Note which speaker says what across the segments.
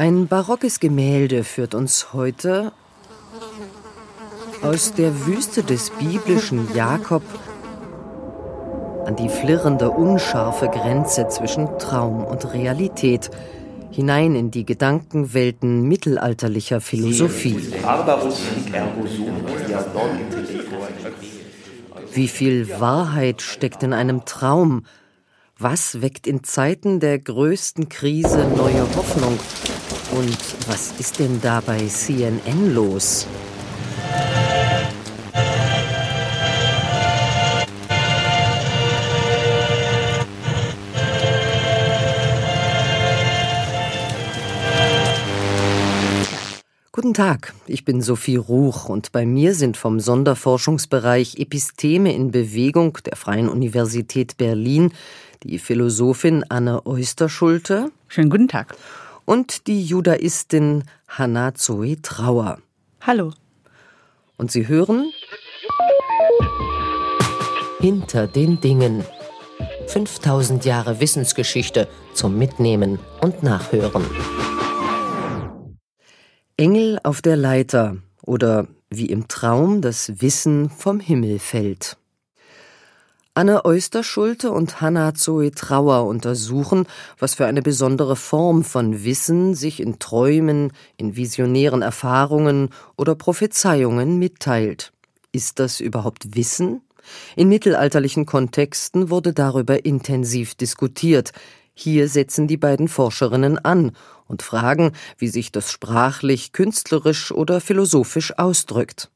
Speaker 1: Ein barockes Gemälde führt uns heute aus der Wüste des biblischen Jakob an die flirrende, unscharfe Grenze zwischen Traum und Realität, hinein in die Gedankenwelten mittelalterlicher Philosophie. Wie viel Wahrheit steckt in einem Traum? Was weckt in Zeiten der größten Krise neue Hoffnung? Und was ist denn da bei CNN los? Guten Tag, ich bin Sophie Ruch und bei mir sind vom Sonderforschungsbereich Episteme in Bewegung der Freien Universität Berlin die Philosophin Anne Oysterschulte.
Speaker 2: Schönen guten Tag.
Speaker 1: Und die Judaistin Hanna Zoe Trauer.
Speaker 2: Hallo.
Speaker 1: Und Sie hören Hinter den Dingen. 5000 Jahre Wissensgeschichte zum Mitnehmen und Nachhören. Engel auf der Leiter oder wie im Traum das Wissen vom Himmel fällt. Anne Oysterschulte und Hanna Zoe Trauer untersuchen, was für eine besondere Form von Wissen sich in Träumen, in visionären Erfahrungen oder Prophezeiungen mitteilt. Ist das überhaupt Wissen? In mittelalterlichen Kontexten wurde darüber intensiv diskutiert. Hier setzen die beiden Forscherinnen an und fragen, wie sich das sprachlich, künstlerisch oder philosophisch ausdrückt.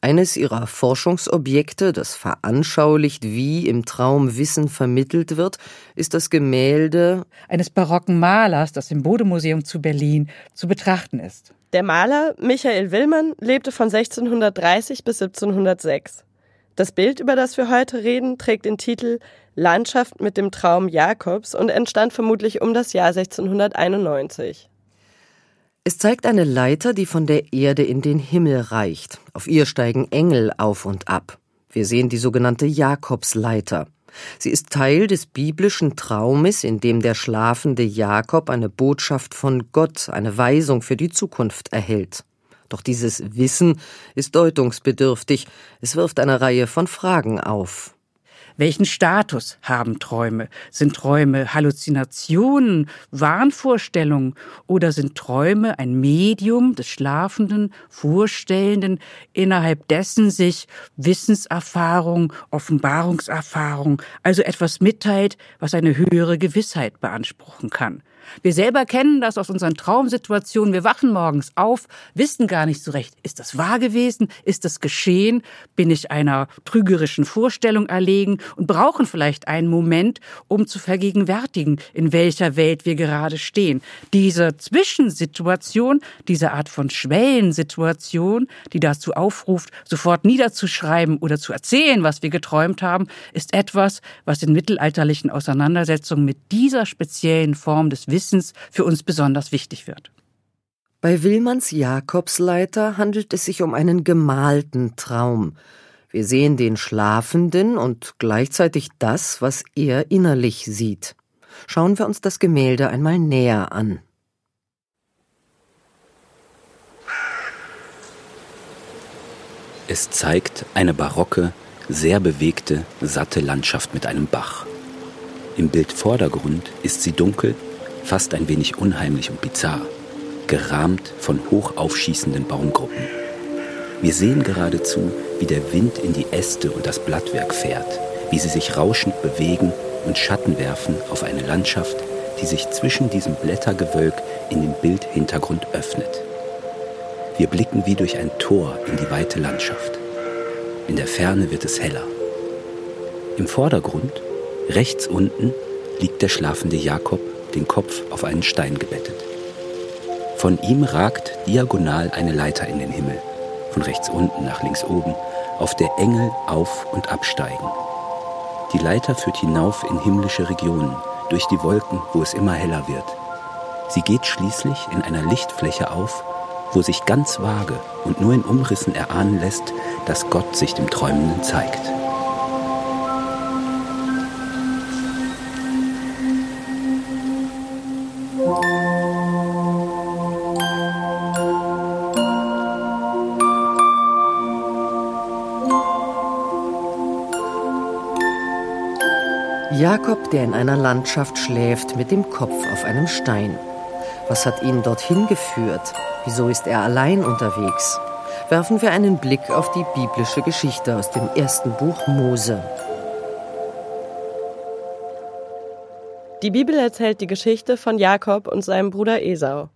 Speaker 1: Eines ihrer Forschungsobjekte, das veranschaulicht, wie im Traum Wissen vermittelt wird, ist das Gemälde
Speaker 2: eines barocken Malers, das im Bodemuseum zu Berlin zu betrachten ist.
Speaker 3: Der Maler Michael Willmann lebte von 1630 bis 1706. Das Bild, über das wir heute reden, trägt den Titel Landschaft mit dem Traum Jakobs und entstand vermutlich um das Jahr 1691.
Speaker 1: Es zeigt eine Leiter, die von der Erde in den Himmel reicht. Auf ihr steigen Engel auf und ab. Wir sehen die sogenannte Jakobsleiter. Sie ist Teil des biblischen Traumes, in dem der schlafende Jakob eine Botschaft von Gott, eine Weisung für die Zukunft erhält. Doch dieses Wissen ist deutungsbedürftig, es wirft eine Reihe von Fragen auf.
Speaker 2: Welchen Status haben Träume? Sind Träume Halluzinationen, Wahnvorstellungen oder sind Träume ein Medium des Schlafenden, Vorstellenden, innerhalb dessen sich Wissenserfahrung, Offenbarungserfahrung, also etwas mitteilt, was eine höhere Gewissheit beanspruchen kann? Wir selber kennen das aus unseren Traumsituationen. Wir wachen morgens auf, wissen gar nicht so recht, ist das wahr gewesen? Ist das geschehen? Bin ich einer trügerischen Vorstellung erlegen und brauchen vielleicht einen Moment, um zu vergegenwärtigen, in welcher Welt wir gerade stehen. Diese Zwischensituation, diese Art von Schwellensituation, die dazu aufruft, sofort niederzuschreiben oder zu erzählen, was wir geträumt haben, ist etwas, was in mittelalterlichen Auseinandersetzungen mit dieser speziellen Form des Wissens für uns besonders wichtig wird.
Speaker 1: Bei Willmanns Jakobsleiter handelt es sich um einen gemalten Traum. Wir sehen den Schlafenden und gleichzeitig das, was er innerlich sieht. Schauen wir uns das Gemälde einmal näher an.
Speaker 4: Es zeigt eine barocke, sehr bewegte, satte Landschaft mit einem Bach. Im Bildvordergrund ist sie dunkel fast ein wenig unheimlich und bizarr, gerahmt von hoch aufschießenden Baumgruppen. Wir sehen geradezu, wie der Wind in die Äste und das Blattwerk fährt, wie sie sich rauschend bewegen und Schatten werfen auf eine Landschaft, die sich zwischen diesem Blättergewölk in den Bildhintergrund öffnet. Wir blicken wie durch ein Tor in die weite Landschaft. In der Ferne wird es heller. Im Vordergrund, rechts unten, liegt der schlafende Jakob den Kopf auf einen Stein gebettet. Von ihm ragt diagonal eine Leiter in den Himmel, von rechts unten nach links oben, auf der Engel auf und absteigen. Die Leiter führt hinauf in himmlische Regionen, durch die Wolken, wo es immer heller wird. Sie geht schließlich in einer Lichtfläche auf, wo sich ganz vage und nur in Umrissen erahnen lässt, dass Gott sich dem Träumenden zeigt.
Speaker 1: Jakob, der in einer Landschaft schläft, mit dem Kopf auf einem Stein. Was hat ihn dorthin geführt? Wieso ist er allein unterwegs? Werfen wir einen Blick auf die biblische Geschichte aus dem ersten Buch Mose.
Speaker 3: Die Bibel erzählt die Geschichte von Jakob und seinem Bruder Esau.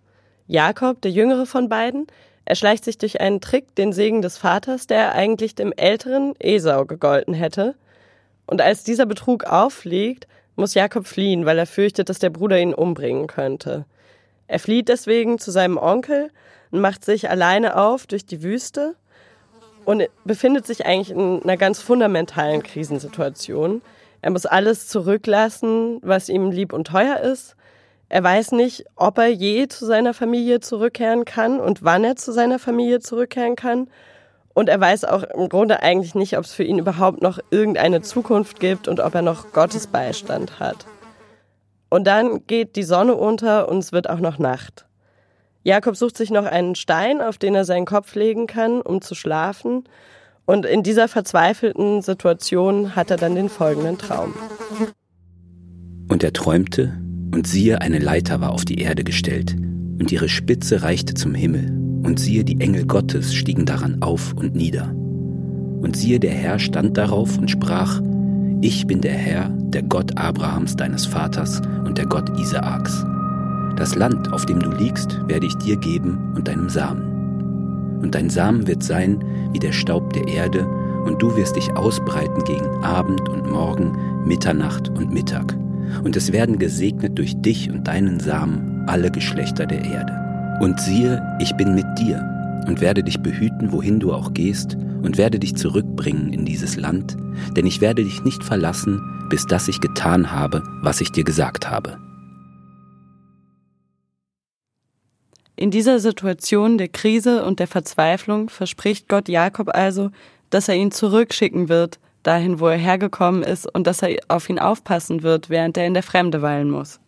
Speaker 3: Jakob, der jüngere von beiden, erschleicht sich durch einen Trick den Segen des Vaters, der eigentlich dem älteren Esau gegolten hätte. Und als dieser Betrug auffliegt, muss Jakob fliehen, weil er fürchtet, dass der Bruder ihn umbringen könnte. Er flieht deswegen zu seinem Onkel und macht sich alleine auf durch die Wüste und befindet sich eigentlich in einer ganz fundamentalen Krisensituation. Er muss alles zurücklassen, was ihm lieb und teuer ist. Er weiß nicht, ob er je zu seiner Familie zurückkehren kann und wann er zu seiner Familie zurückkehren kann. Und er weiß auch im Grunde eigentlich nicht, ob es für ihn überhaupt noch irgendeine Zukunft gibt und ob er noch Gottes Beistand hat. Und dann geht die Sonne unter und es wird auch noch Nacht. Jakob sucht sich noch einen Stein, auf den er seinen Kopf legen kann, um zu schlafen. Und in dieser verzweifelten Situation hat er dann den folgenden Traum.
Speaker 4: Und er träumte, und siehe, eine Leiter war auf die Erde gestellt, und ihre Spitze reichte zum Himmel, und siehe, die Engel Gottes stiegen daran auf und nieder. Und siehe, der Herr stand darauf und sprach, Ich bin der Herr, der Gott Abrahams deines Vaters und der Gott Isaaks. Das Land, auf dem du liegst, werde ich dir geben und deinem Samen und dein Samen wird sein wie der Staub der Erde, und du wirst dich ausbreiten gegen Abend und Morgen, Mitternacht und Mittag. Und es werden gesegnet durch dich und deinen Samen alle Geschlechter der Erde. Und siehe, ich bin mit dir und werde dich behüten, wohin du auch gehst, und werde dich zurückbringen in dieses Land, denn ich werde dich nicht verlassen, bis das ich getan habe, was ich dir gesagt habe.
Speaker 3: In dieser Situation der Krise und der Verzweiflung verspricht Gott Jakob also, dass er ihn zurückschicken wird, dahin, wo er hergekommen ist, und dass er auf ihn aufpassen wird, während er in der Fremde weilen muss.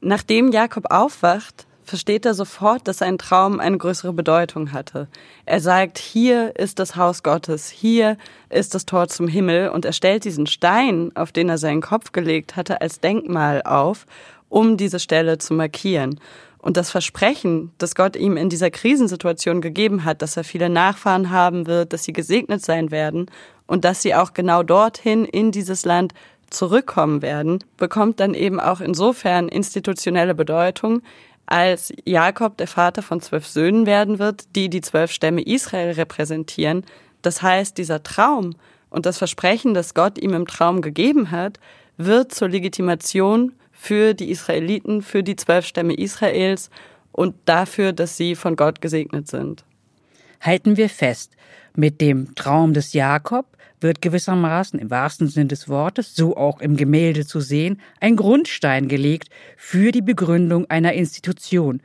Speaker 3: Nachdem Jakob aufwacht, versteht er sofort, dass sein Traum eine größere Bedeutung hatte. Er sagt, hier ist das Haus Gottes, hier ist das Tor zum Himmel, und er stellt diesen Stein, auf den er seinen Kopf gelegt hatte, als Denkmal auf, um diese Stelle zu markieren. Und das Versprechen, das Gott ihm in dieser Krisensituation gegeben hat, dass er viele Nachfahren haben wird, dass sie gesegnet sein werden und dass sie auch genau dorthin in dieses Land zurückkommen werden, bekommt dann eben auch insofern institutionelle Bedeutung, als Jakob der Vater von zwölf Söhnen werden wird, die die zwölf Stämme Israel repräsentieren. Das heißt, dieser Traum und das Versprechen, das Gott ihm im Traum gegeben hat, wird zur Legitimation für die Israeliten, für die zwölf Stämme Israels und dafür, dass sie von Gott gesegnet sind.
Speaker 2: Halten wir fest, mit dem Traum des Jakob wird gewissermaßen im wahrsten Sinn des Wortes, so auch im Gemälde zu sehen, ein Grundstein gelegt für die Begründung einer Institution,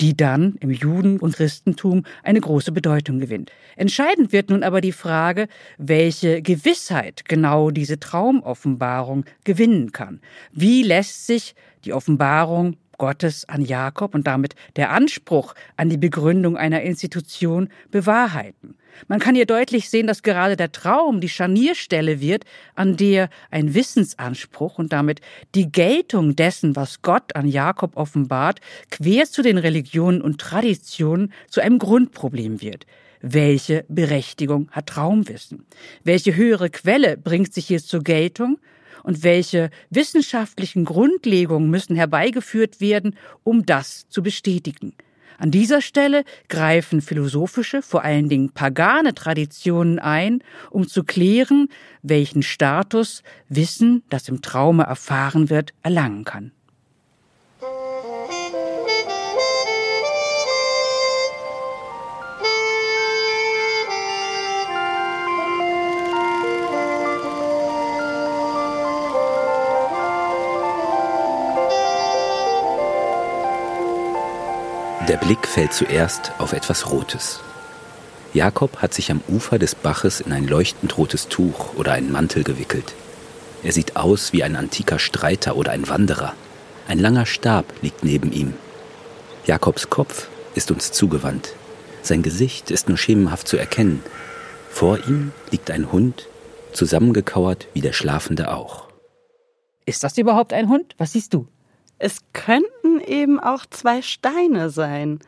Speaker 2: die dann im Juden- und Christentum eine große Bedeutung gewinnt. Entscheidend wird nun aber die Frage, welche Gewissheit genau diese Traumoffenbarung gewinnen kann. Wie lässt sich die Offenbarung Gottes an Jakob und damit der Anspruch an die Begründung einer Institution bewahrheiten. Man kann hier deutlich sehen, dass gerade der Traum die Scharnierstelle wird, an der ein Wissensanspruch und damit die Geltung dessen, was Gott an Jakob offenbart, quer zu den Religionen und Traditionen zu einem Grundproblem wird. Welche Berechtigung hat Traumwissen? Welche höhere Quelle bringt sich hier zur Geltung? und welche wissenschaftlichen Grundlegungen müssen herbeigeführt werden, um das zu bestätigen. An dieser Stelle greifen philosophische, vor allen Dingen pagane Traditionen ein, um zu klären, welchen Status Wissen, das im Traume erfahren wird, erlangen kann.
Speaker 4: Der Blick fällt zuerst auf etwas Rotes. Jakob hat sich am Ufer des Baches in ein leuchtend rotes Tuch oder einen Mantel gewickelt. Er sieht aus wie ein antiker Streiter oder ein Wanderer. Ein langer Stab liegt neben ihm. Jakobs Kopf ist uns zugewandt. Sein Gesicht ist nur schemenhaft zu erkennen. Vor ihm liegt ein Hund, zusammengekauert wie der Schlafende auch.
Speaker 2: Ist das überhaupt ein Hund? Was siehst du?
Speaker 3: Es könnten eben auch zwei Steine sein.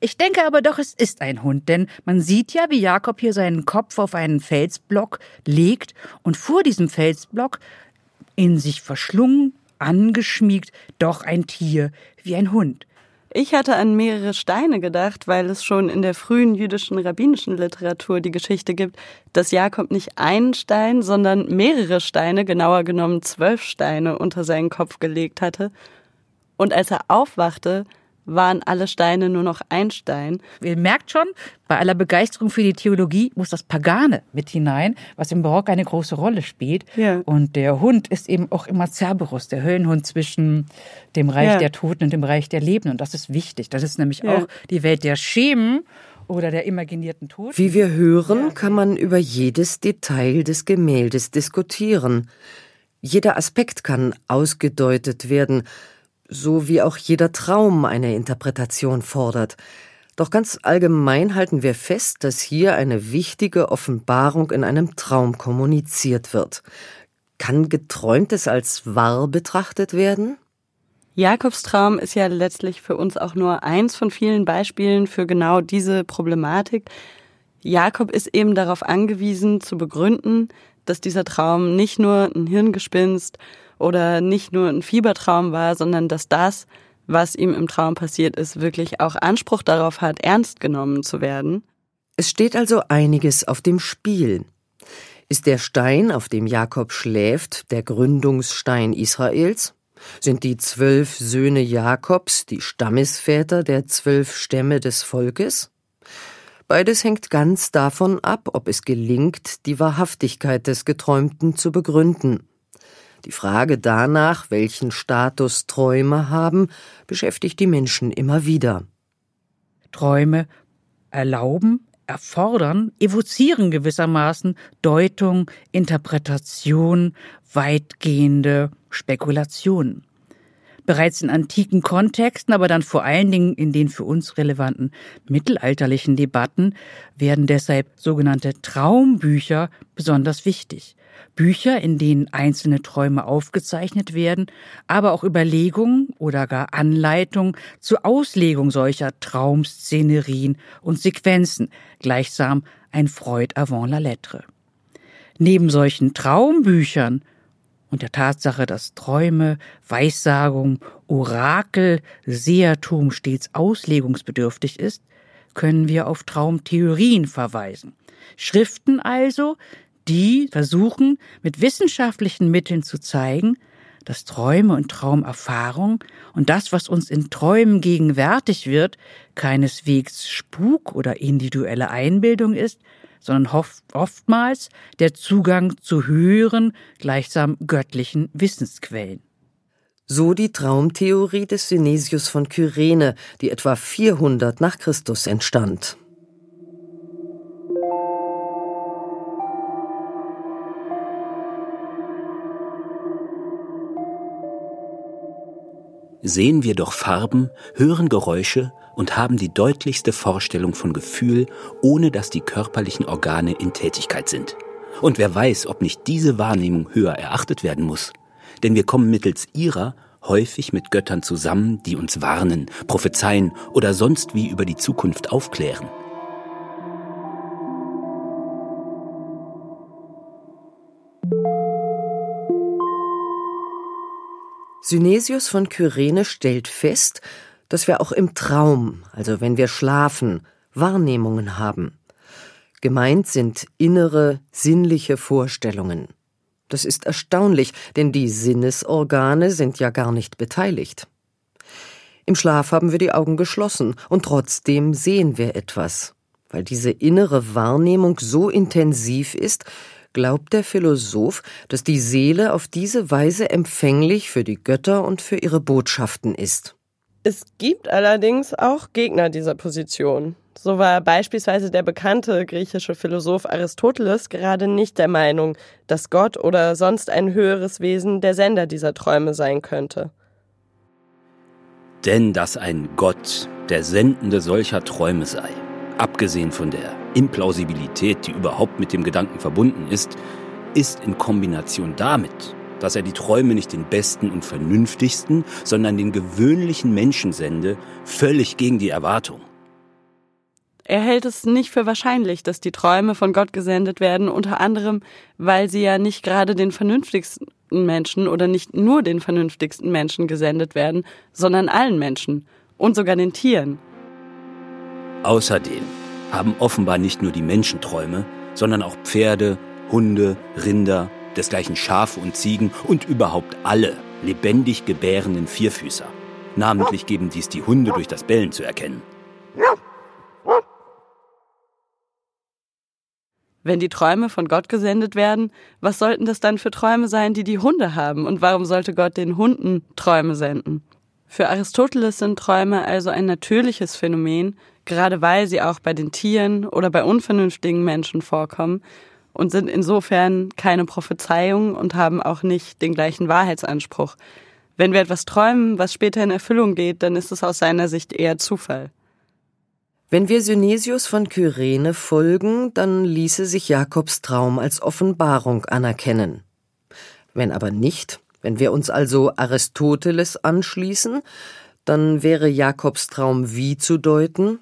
Speaker 2: Ich denke aber doch, es ist ein Hund, denn man sieht ja, wie Jakob hier seinen Kopf auf einen Felsblock legt und vor diesem Felsblock in sich verschlungen, angeschmiegt, doch ein Tier wie ein Hund.
Speaker 3: Ich hatte an mehrere Steine gedacht, weil es schon in der frühen jüdischen rabbinischen Literatur die Geschichte gibt, dass Jakob nicht einen Stein, sondern mehrere Steine, genauer genommen zwölf Steine, unter seinen Kopf gelegt hatte. Und als er aufwachte, waren alle Steine nur noch ein Stein.
Speaker 2: Ihr merkt schon, bei aller Begeisterung für die Theologie muss das Pagane mit hinein, was im Barock eine große Rolle spielt. Ja. Und der Hund ist eben auch immer Cerberus, der Höllenhund zwischen dem Reich ja. der Toten und dem Reich der Lebenden. Und das ist wichtig. Das ist nämlich ja. auch die Welt der Schemen oder der imaginierten Toten.
Speaker 1: Wie wir hören, kann man über jedes Detail des Gemäldes diskutieren. Jeder Aspekt kann ausgedeutet werden, so wie auch jeder Traum eine Interpretation fordert. Doch ganz allgemein halten wir fest, dass hier eine wichtige Offenbarung in einem Traum kommuniziert wird. Kann Geträumtes als wahr betrachtet werden?
Speaker 3: Jakobs Traum ist ja letztlich für uns auch nur eins von vielen Beispielen für genau diese Problematik. Jakob ist eben darauf angewiesen zu begründen, dass dieser Traum nicht nur ein Hirngespinst oder nicht nur ein Fiebertraum war, sondern dass das, was ihm im Traum passiert ist, wirklich auch Anspruch darauf hat, ernst genommen zu werden.
Speaker 1: Es steht also einiges auf dem Spiel. Ist der Stein, auf dem Jakob schläft, der Gründungsstein Israels? Sind die zwölf Söhne Jakobs die Stammesväter der zwölf Stämme des Volkes? Beides hängt ganz davon ab, ob es gelingt, die Wahrhaftigkeit des Geträumten zu begründen. Die Frage danach, welchen Status Träume haben, beschäftigt die Menschen immer wieder.
Speaker 2: Träume erlauben, erfordern, evozieren gewissermaßen Deutung, Interpretation, weitgehende Spekulationen. Bereits in antiken Kontexten, aber dann vor allen Dingen in den für uns relevanten mittelalterlichen Debatten werden deshalb sogenannte Traumbücher besonders wichtig. Bücher, in denen einzelne Träume aufgezeichnet werden, aber auch Überlegungen oder gar Anleitungen zur Auslegung solcher Traumszenerien und Sequenzen, gleichsam ein Freud avant la lettre. Neben solchen Traumbüchern und der Tatsache, dass Träume, Weissagung, Orakel, Sehertum stets auslegungsbedürftig ist, können wir auf Traumtheorien verweisen. Schriften also, die versuchen, mit wissenschaftlichen Mitteln zu zeigen, dass Träume und Traumerfahrung und das, was uns in Träumen gegenwärtig wird, keineswegs Spuk oder individuelle Einbildung ist, sondern oftmals der Zugang zu höheren, gleichsam göttlichen Wissensquellen.
Speaker 1: So die Traumtheorie des Synesius von Kyrene, die etwa 400 nach Christus entstand.
Speaker 4: sehen wir doch Farben, hören Geräusche und haben die deutlichste Vorstellung von Gefühl, ohne dass die körperlichen Organe in Tätigkeit sind. Und wer weiß, ob nicht diese Wahrnehmung höher erachtet werden muss. Denn wir kommen mittels ihrer häufig mit Göttern zusammen, die uns warnen, prophezeien oder sonst wie über die Zukunft aufklären.
Speaker 1: Synesius von Kyrene stellt fest, dass wir auch im Traum, also wenn wir schlafen, Wahrnehmungen haben. Gemeint sind innere, sinnliche Vorstellungen. Das ist erstaunlich, denn die Sinnesorgane sind ja gar nicht beteiligt. Im Schlaf haben wir die Augen geschlossen und trotzdem sehen wir etwas, weil diese innere Wahrnehmung so intensiv ist, glaubt der Philosoph, dass die Seele auf diese Weise empfänglich für die Götter und für ihre Botschaften ist.
Speaker 3: Es gibt allerdings auch Gegner dieser Position. So war beispielsweise der bekannte griechische Philosoph Aristoteles gerade nicht der Meinung, dass Gott oder sonst ein höheres Wesen der Sender dieser Träume sein könnte.
Speaker 4: Denn dass ein Gott der Sendende solcher Träume sei, abgesehen von der Implausibilität, die überhaupt mit dem Gedanken verbunden ist, ist in Kombination damit dass er die Träume nicht den besten und vernünftigsten, sondern den gewöhnlichen Menschen sende, völlig gegen die Erwartung.
Speaker 3: Er hält es nicht für wahrscheinlich, dass die Träume von Gott gesendet werden, unter anderem, weil sie ja nicht gerade den vernünftigsten Menschen oder nicht nur den vernünftigsten Menschen gesendet werden, sondern allen Menschen und sogar den Tieren.
Speaker 4: Außerdem haben offenbar nicht nur die Menschen Träume, sondern auch Pferde, Hunde, Rinder, desgleichen Schafe und Ziegen und überhaupt alle lebendig gebärenden Vierfüßer. Namentlich geben dies die Hunde durch das Bellen zu erkennen.
Speaker 3: Wenn die Träume von Gott gesendet werden, was sollten das dann für Träume sein, die die Hunde haben? Und warum sollte Gott den Hunden Träume senden? Für Aristoteles sind Träume also ein natürliches Phänomen, gerade weil sie auch bei den Tieren oder bei unvernünftigen Menschen vorkommen und sind insofern keine Prophezeiung und haben auch nicht den gleichen Wahrheitsanspruch. Wenn wir etwas träumen, was später in Erfüllung geht, dann ist es aus seiner Sicht eher Zufall.
Speaker 1: Wenn wir Synesius von Kyrene folgen, dann ließe sich Jakobs Traum als Offenbarung anerkennen. Wenn aber nicht, wenn wir uns also Aristoteles anschließen, dann wäre Jakobs Traum wie zu deuten?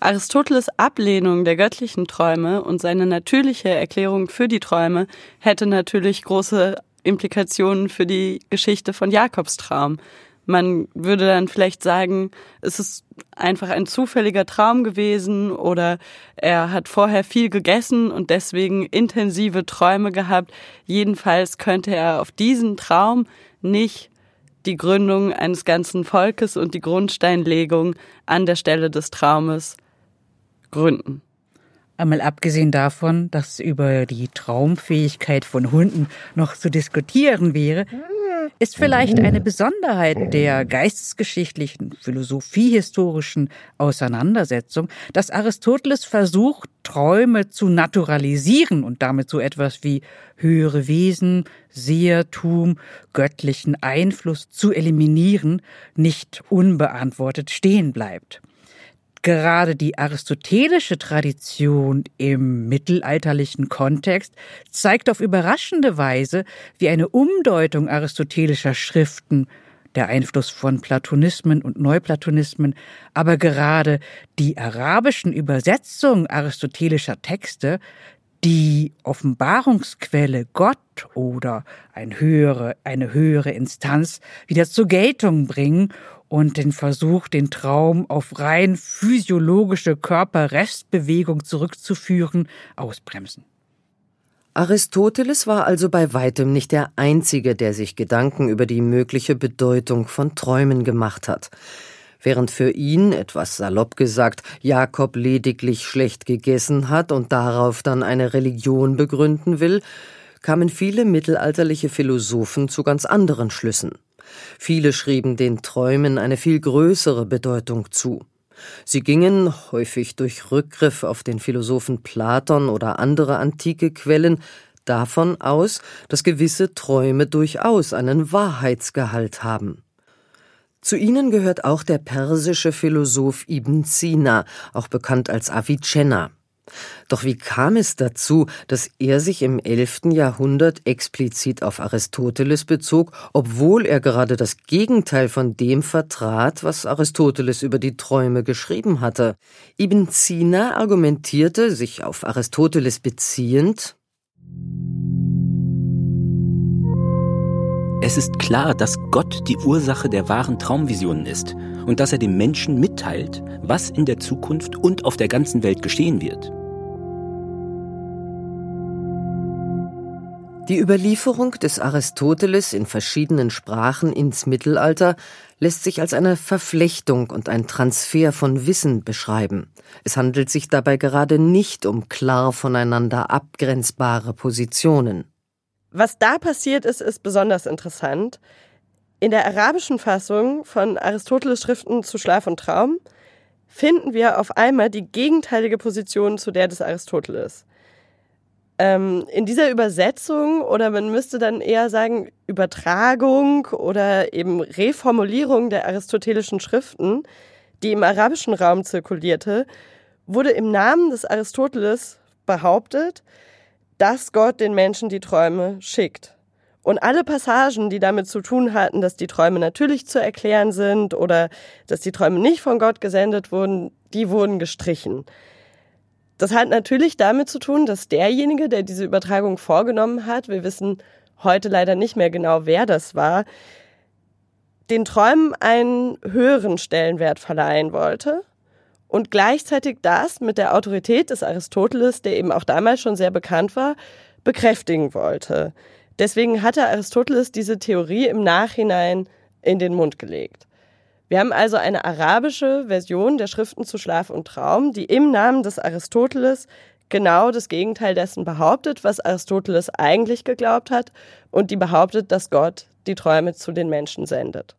Speaker 3: Aristoteles Ablehnung der göttlichen Träume und seine natürliche Erklärung für die Träume hätte natürlich große Implikationen für die Geschichte von Jakobs Traum. Man würde dann vielleicht sagen, es ist einfach ein zufälliger Traum gewesen oder er hat vorher viel gegessen und deswegen intensive Träume gehabt. Jedenfalls könnte er auf diesen Traum nicht die Gründung eines ganzen Volkes und die Grundsteinlegung an der Stelle des Traumes gründen.
Speaker 2: Einmal abgesehen davon, dass über die Traumfähigkeit von Hunden noch zu diskutieren wäre, ist vielleicht eine Besonderheit der geistesgeschichtlichen, philosophiehistorischen Auseinandersetzung, dass Aristoteles versucht, Träume zu naturalisieren und damit so etwas wie höhere Wesen, Sehertum, göttlichen Einfluss zu eliminieren, nicht unbeantwortet stehen bleibt gerade die aristotelische Tradition im mittelalterlichen Kontext zeigt auf überraschende Weise, wie eine Umdeutung aristotelischer Schriften der Einfluss von Platonismen und Neuplatonismen, aber gerade die arabischen Übersetzungen aristotelischer Texte die Offenbarungsquelle Gott oder ein höhere, eine höhere Instanz wieder zur Geltung bringen und den Versuch, den Traum auf rein physiologische Körperrestbewegung zurückzuführen, ausbremsen.
Speaker 1: Aristoteles war also bei weitem nicht der Einzige, der sich Gedanken über die mögliche Bedeutung von Träumen gemacht hat. Während für ihn, etwas salopp gesagt, Jakob lediglich schlecht gegessen hat und darauf dann eine Religion begründen will, kamen viele mittelalterliche Philosophen zu ganz anderen Schlüssen. Viele schrieben den Träumen eine viel größere Bedeutung zu. Sie gingen, häufig durch Rückgriff auf den Philosophen Platon oder andere antike Quellen, davon aus, dass gewisse Träume durchaus einen Wahrheitsgehalt haben. Zu ihnen gehört auch der persische Philosoph Ibn Sina, auch bekannt als Avicenna. Doch wie kam es dazu, dass er sich im 11. Jahrhundert explizit auf Aristoteles bezog, obwohl er gerade das Gegenteil von dem vertrat, was Aristoteles über die Träume geschrieben hatte? Ibn Sina argumentierte, sich auf Aristoteles beziehend,
Speaker 4: Es ist klar, dass Gott die Ursache der wahren Traumvisionen ist und dass er dem Menschen mitteilt, was in der Zukunft und auf der ganzen Welt geschehen wird.
Speaker 1: Die Überlieferung des Aristoteles in verschiedenen Sprachen ins Mittelalter lässt sich als eine Verflechtung und ein Transfer von Wissen beschreiben. Es handelt sich dabei gerade nicht um klar voneinander abgrenzbare Positionen.
Speaker 3: Was da passiert ist, ist besonders interessant. In der arabischen Fassung von Aristoteles Schriften zu Schlaf und Traum finden wir auf einmal die gegenteilige Position zu der des Aristoteles. Ähm, in dieser Übersetzung oder man müsste dann eher sagen Übertragung oder eben Reformulierung der aristotelischen Schriften, die im arabischen Raum zirkulierte, wurde im Namen des Aristoteles behauptet, dass Gott den Menschen die Träume schickt. Und alle Passagen, die damit zu tun hatten, dass die Träume natürlich zu erklären sind oder dass die Träume nicht von Gott gesendet wurden, die wurden gestrichen. Das hat natürlich damit zu tun, dass derjenige, der diese Übertragung vorgenommen hat, wir wissen heute leider nicht mehr genau, wer das war, den Träumen einen höheren Stellenwert verleihen wollte und gleichzeitig das mit der Autorität des Aristoteles, der eben auch damals schon sehr bekannt war, bekräftigen wollte. Deswegen hatte Aristoteles diese Theorie im Nachhinein in den Mund gelegt. Wir haben also eine arabische Version der Schriften zu Schlaf und Traum, die im Namen des Aristoteles genau das Gegenteil dessen behauptet, was Aristoteles eigentlich geglaubt hat und die behauptet, dass Gott die Träume zu den Menschen sendet.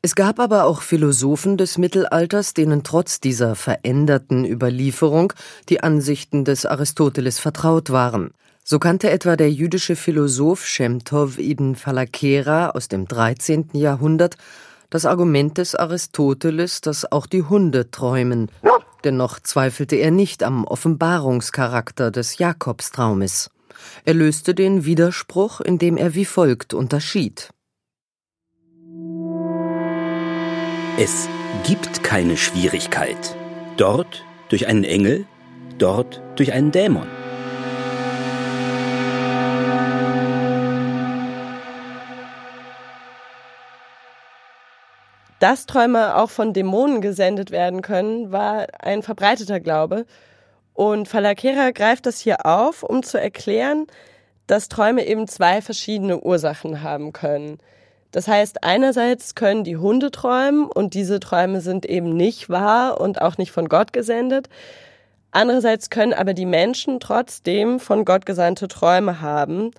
Speaker 1: Es gab aber auch Philosophen des Mittelalters, denen trotz dieser veränderten Überlieferung die Ansichten des Aristoteles vertraut waren. So kannte etwa der jüdische Philosoph Shemtov ibn Falakera aus dem 13. Jahrhundert das Argument des Aristoteles, dass auch die Hunde träumen. Dennoch zweifelte er nicht am Offenbarungscharakter des Jakobstraumes. Er löste den Widerspruch, indem er wie folgt unterschied.
Speaker 4: Es gibt keine Schwierigkeit. Dort durch einen Engel, dort durch einen Dämon.
Speaker 3: Dass Träume auch von Dämonen gesendet werden können, war ein verbreiteter Glaube. Und Falakera greift das hier auf, um zu erklären, dass Träume eben zwei verschiedene Ursachen haben können. Das heißt, einerseits können die Hunde träumen und diese Träume sind eben nicht wahr und auch nicht von Gott gesendet. Andererseits können aber die Menschen trotzdem von Gott gesandte Träume haben.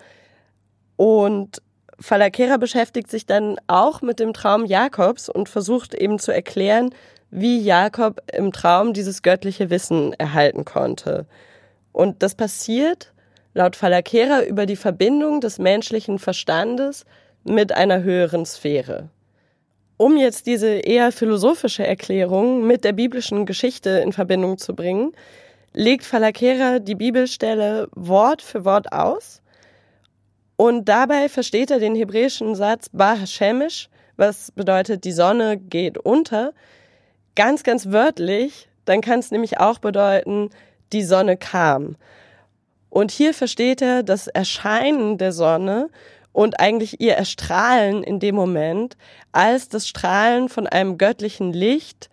Speaker 3: Und Falakera beschäftigt sich dann auch mit dem Traum Jakobs und versucht eben zu erklären, wie Jakob im Traum dieses göttliche Wissen erhalten konnte. Und das passiert laut Falakera über die Verbindung des menschlichen Verstandes mit einer höheren Sphäre. Um jetzt diese eher philosophische Erklärung mit der biblischen Geschichte in Verbindung zu bringen, legt Falakera die Bibelstelle Wort für Wort aus und dabei versteht er den hebräischen Satz Ba Hashemish, was bedeutet, die Sonne geht unter, ganz, ganz wörtlich, dann kann es nämlich auch bedeuten, die Sonne kam. Und hier versteht er das Erscheinen der Sonne und eigentlich ihr Erstrahlen in dem Moment als das Strahlen von einem göttlichen Licht,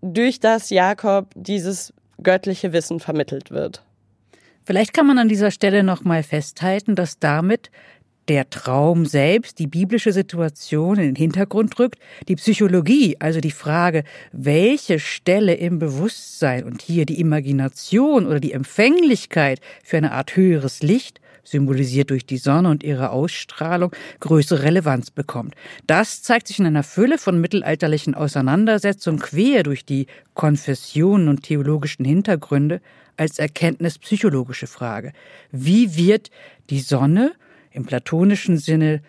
Speaker 3: durch das Jakob dieses göttliche Wissen vermittelt wird.
Speaker 2: Vielleicht kann man an dieser Stelle noch mal festhalten, dass damit der Traum selbst die biblische Situation in den Hintergrund rückt, die Psychologie, also die Frage, welche Stelle im Bewusstsein und hier die Imagination oder die Empfänglichkeit für eine Art höheres Licht symbolisiert durch die Sonne und ihre Ausstrahlung, größere Relevanz bekommt. Das zeigt sich in einer Fülle von mittelalterlichen Auseinandersetzungen quer durch die Konfessionen und theologischen Hintergründe als erkenntnispsychologische Frage. Wie wird die Sonne im platonischen Sinne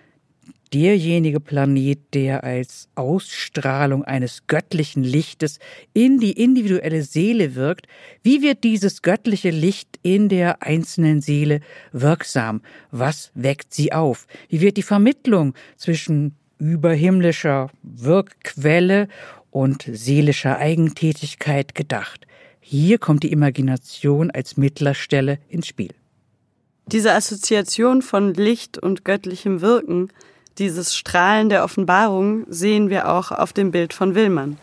Speaker 2: derjenige Planet, der als Ausstrahlung eines göttlichen Lichtes in die individuelle Seele wirkt, wie wird dieses göttliche Licht in der einzelnen Seele wirksam? Was weckt sie auf? Wie wird die Vermittlung zwischen überhimmlischer Wirkquelle und seelischer Eigentätigkeit gedacht? Hier kommt die Imagination als Mittlerstelle ins Spiel.
Speaker 3: Diese Assoziation von Licht und göttlichem Wirken dieses Strahlen der Offenbarung sehen wir auch auf dem Bild von Willmann.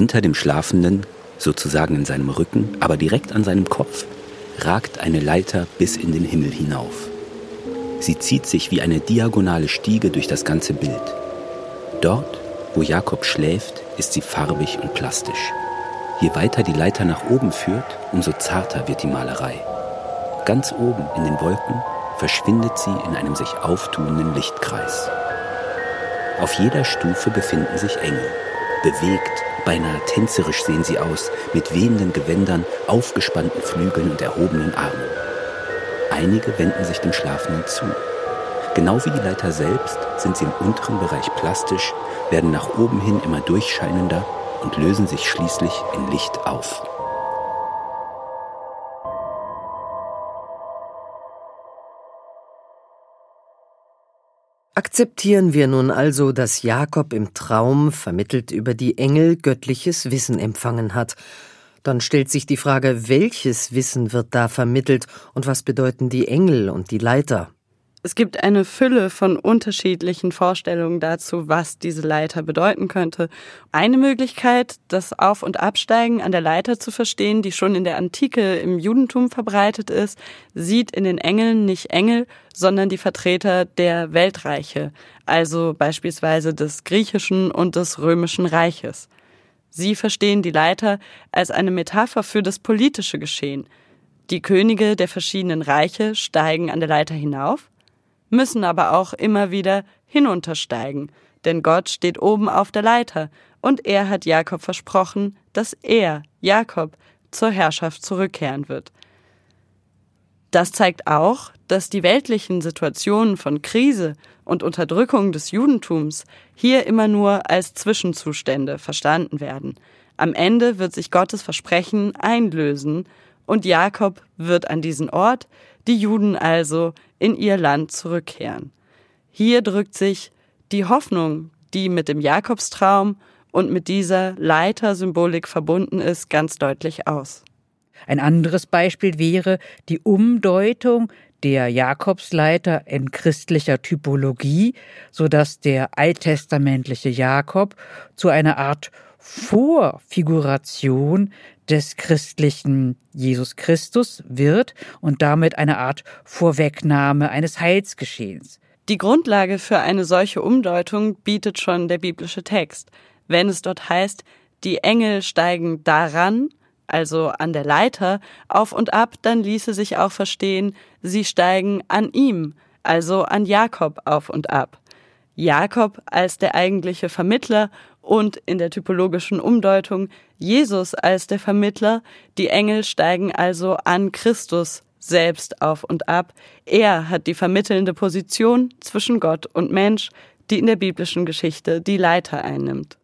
Speaker 4: Hinter dem Schlafenden, sozusagen in seinem Rücken, aber direkt an seinem Kopf, ragt eine Leiter bis in den Himmel hinauf. Sie zieht sich wie eine diagonale Stiege durch das ganze Bild. Dort Wo Jakob schläft, ist sie farbig und plastisch. Je weiter die Leiter nach oben führt, umso zarter wird die Malerei. Ganz oben in den Wolken verschwindet sie in einem sich auftuenden Lichtkreis. Auf jeder Stufe befinden sich Engel. Bewegt, beinahe tänzerisch sehen sie aus, mit wehenden Gewändern, aufgespannten Flügeln und erhobenen Armen. Einige wenden sich dem Schlafenden zu. Genau wie die Leiter selbst sind sie im unteren Bereich plastisch, werden nach oben hin immer durchscheinender und lösen sich schließlich in Licht auf.
Speaker 1: Akzeptieren wir nun also, dass Jakob im Traum, vermittelt über die Engel, göttliches Wissen empfangen hat. Dann stellt sich die Frage, welches Wissen wird da vermittelt und was bedeuten die Engel und die Leiter?
Speaker 3: Es gibt eine Fülle von unterschiedlichen Vorstellungen dazu, was diese Leiter bedeuten könnte. Eine Möglichkeit, das Auf- und Absteigen an der Leiter zu verstehen, die schon in der Antike im Judentum verbreitet ist, sieht in den Engeln nicht Engel, sondern die Vertreter der Weltreiche, also beispielsweise des griechischen und des römischen Reiches. Sie verstehen die Leiter als eine Metapher für das politische Geschehen. Die Könige der verschiedenen Reiche steigen an der Leiter hinauf, müssen aber auch immer wieder hinuntersteigen, denn Gott steht oben auf der Leiter und er hat Jakob versprochen, dass er, Jakob, zur Herrschaft zurückkehren wird. Das zeigt auch, dass die weltlichen Situationen von Krise und Unterdrückung des Judentums hier immer nur als Zwischenzustände verstanden werden. Am Ende wird sich Gottes Versprechen einlösen und Jakob wird an diesen Ort, die Juden also in ihr Land zurückkehren. Hier drückt sich die Hoffnung, die mit dem Jakobstraum und mit dieser Leitersymbolik verbunden ist, ganz deutlich aus.
Speaker 2: Ein anderes Beispiel wäre die Umdeutung der Jakobsleiter in christlicher Typologie, so dass der alttestamentliche Jakob zu einer Art Vorfiguration des christlichen Jesus Christus wird und damit eine Art Vorwegnahme eines Heilsgeschehens.
Speaker 3: Die Grundlage für eine solche Umdeutung bietet schon der biblische Text, wenn es dort heißt, die Engel steigen daran, also an der Leiter, auf und ab, dann ließe sich auch verstehen, sie steigen an ihm, also an Jakob auf und ab. Jakob als der eigentliche Vermittler und in der typologischen Umdeutung Jesus als der Vermittler, die Engel steigen also an Christus selbst auf und ab. Er hat die vermittelnde Position zwischen Gott und Mensch, die in der biblischen Geschichte die Leiter einnimmt.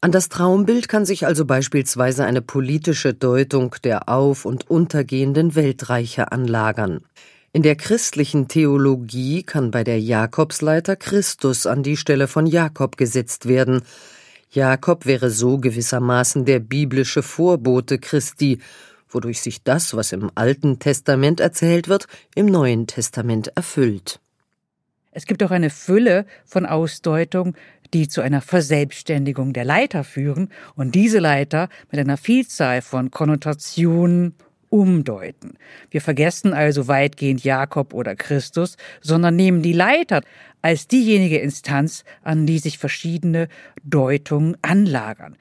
Speaker 1: An das Traumbild kann sich also beispielsweise eine politische Deutung der auf- und untergehenden Weltreiche anlagern. In der christlichen Theologie kann bei der Jakobsleiter Christus an die Stelle von Jakob gesetzt werden. Jakob wäre so gewissermaßen der biblische Vorbote Christi, wodurch sich das, was im Alten Testament erzählt wird, im Neuen Testament erfüllt.
Speaker 2: Es gibt auch eine Fülle von Ausdeutungen, die zu einer Verselbstständigung der Leiter führen und diese Leiter mit einer Vielzahl von Konnotationen umdeuten. Wir vergessen also weitgehend Jakob oder Christus, sondern nehmen die Leiter als diejenige Instanz, an die sich verschiedene Deutungen anlagern.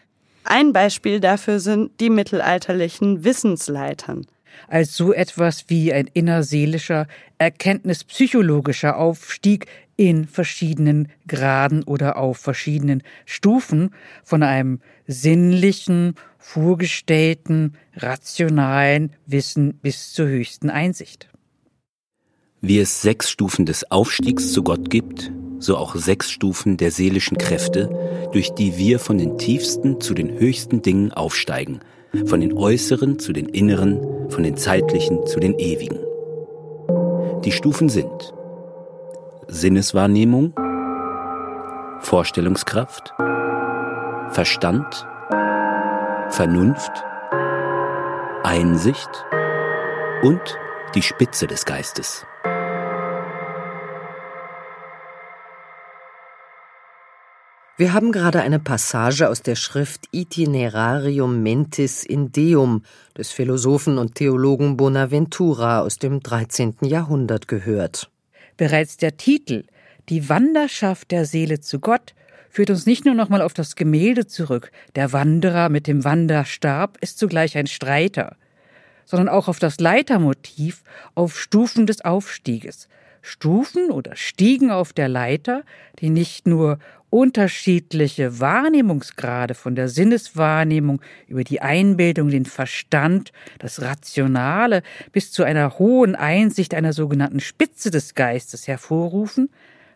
Speaker 3: Ein Beispiel dafür sind die mittelalterlichen Wissensleitern.
Speaker 2: Als so etwas wie ein innerseelischer, erkenntnispsychologischer Aufstieg in verschiedenen Graden oder auf verschiedenen Stufen von einem sinnlichen, vorgestellten, rationalen Wissen bis zur höchsten Einsicht.
Speaker 4: Wie es sechs Stufen des Aufstiegs zu Gott gibt, so auch sechs Stufen der seelischen Kräfte, durch die wir von den tiefsten zu den höchsten Dingen aufsteigen, von den äußeren zu den inneren, von den zeitlichen zu den ewigen. Die Stufen sind Sinneswahrnehmung, Vorstellungskraft, Verstand, Vernunft, Einsicht und die Spitze des Geistes.
Speaker 1: Wir haben gerade eine Passage aus der Schrift Itinerarium Mentis in Deum des Philosophen und Theologen Bonaventura aus dem 13. Jahrhundert gehört.
Speaker 2: Bereits der Titel Die Wanderschaft der Seele zu Gott führt uns nicht nur nochmal auf das Gemälde zurück, der Wanderer mit dem Wanderstab ist zugleich ein Streiter, sondern auch auf das Leitermotiv auf Stufen des Aufstieges. Stufen oder Stiegen auf der Leiter, die nicht nur unterschiedliche Wahrnehmungsgrade von der Sinneswahrnehmung über die Einbildung, den Verstand, das Rationale bis zu einer hohen Einsicht einer sogenannten Spitze des Geistes hervorrufen,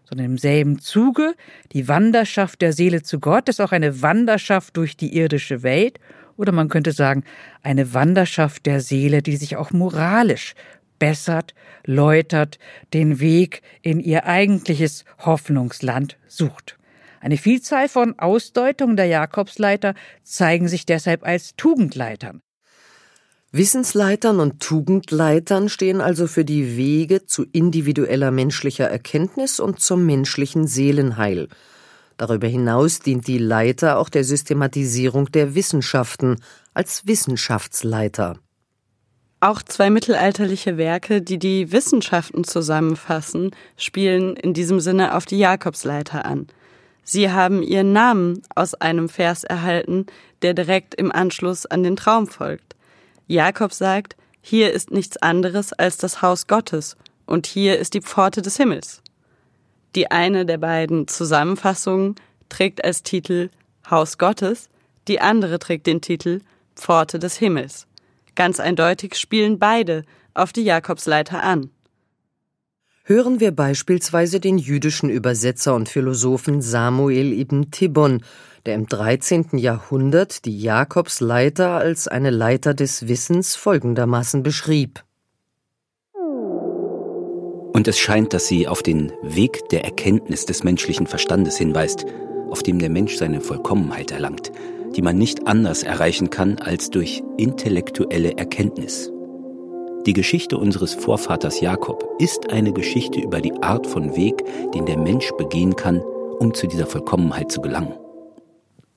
Speaker 2: sondern im selben Zuge die Wanderschaft der Seele zu Gott ist auch eine Wanderschaft durch die irdische Welt oder man könnte sagen eine Wanderschaft der Seele, die sich auch moralisch bessert, läutert, den Weg in ihr eigentliches Hoffnungsland sucht. Eine Vielzahl von Ausdeutungen der Jakobsleiter zeigen sich deshalb als Tugendleitern.
Speaker 1: Wissensleitern und Tugendleitern stehen also für die Wege zu individueller menschlicher Erkenntnis und zum menschlichen Seelenheil. Darüber hinaus dient die Leiter auch der Systematisierung der Wissenschaften als Wissenschaftsleiter.
Speaker 3: Auch zwei mittelalterliche Werke, die die Wissenschaften zusammenfassen, spielen in diesem Sinne auf die Jakobsleiter an. Sie haben ihren Namen aus einem Vers erhalten, der direkt im Anschluss an den Traum folgt. Jakob sagt, hier ist nichts anderes als das Haus Gottes und hier ist die Pforte des Himmels. Die eine der beiden Zusammenfassungen trägt als Titel Haus Gottes, die andere trägt den Titel Pforte des Himmels. Ganz eindeutig spielen beide auf die Jakobsleiter an
Speaker 1: hören wir beispielsweise den jüdischen Übersetzer und Philosophen Samuel ibn Tibbon, der im 13. Jahrhundert die Jakobsleiter als eine Leiter des Wissens folgendermaßen beschrieb.
Speaker 4: Und es scheint, dass sie auf den Weg der Erkenntnis des menschlichen Verstandes hinweist, auf dem der Mensch seine Vollkommenheit erlangt, die man nicht anders erreichen kann als durch intellektuelle Erkenntnis. Die Geschichte unseres Vorvaters Jakob ist eine Geschichte über die Art von Weg, den der Mensch begehen kann, um zu dieser Vollkommenheit zu gelangen.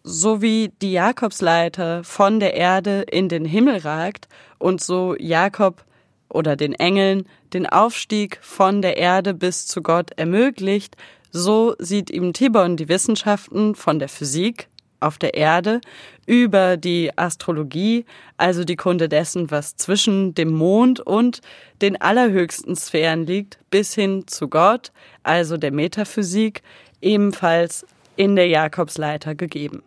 Speaker 3: So wie die Jakobsleiter von der Erde in den Himmel ragt und so Jakob oder den Engeln den Aufstieg von der Erde bis zu Gott ermöglicht, so sieht ihm Tibon die Wissenschaften von der Physik auf der Erde über die Astrologie, also die Kunde dessen, was zwischen dem Mond und den allerhöchsten Sphären liegt, bis hin zu Gott, also der Metaphysik, ebenfalls in der Jakobsleiter gegeben.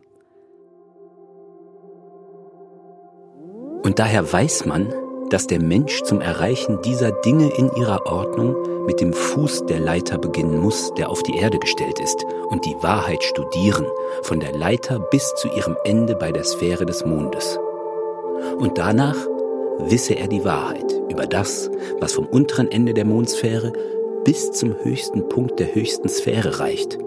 Speaker 4: Und daher weiß man, dass der Mensch zum Erreichen dieser Dinge in ihrer Ordnung mit dem Fuß der Leiter beginnen muss, der auf die Erde gestellt ist, und die Wahrheit studieren, von der Leiter bis zu ihrem Ende bei der Sphäre des Mondes. Und danach wisse er die Wahrheit über das, was vom unteren Ende der Mondsphäre bis zum höchsten Punkt der höchsten Sphäre reicht.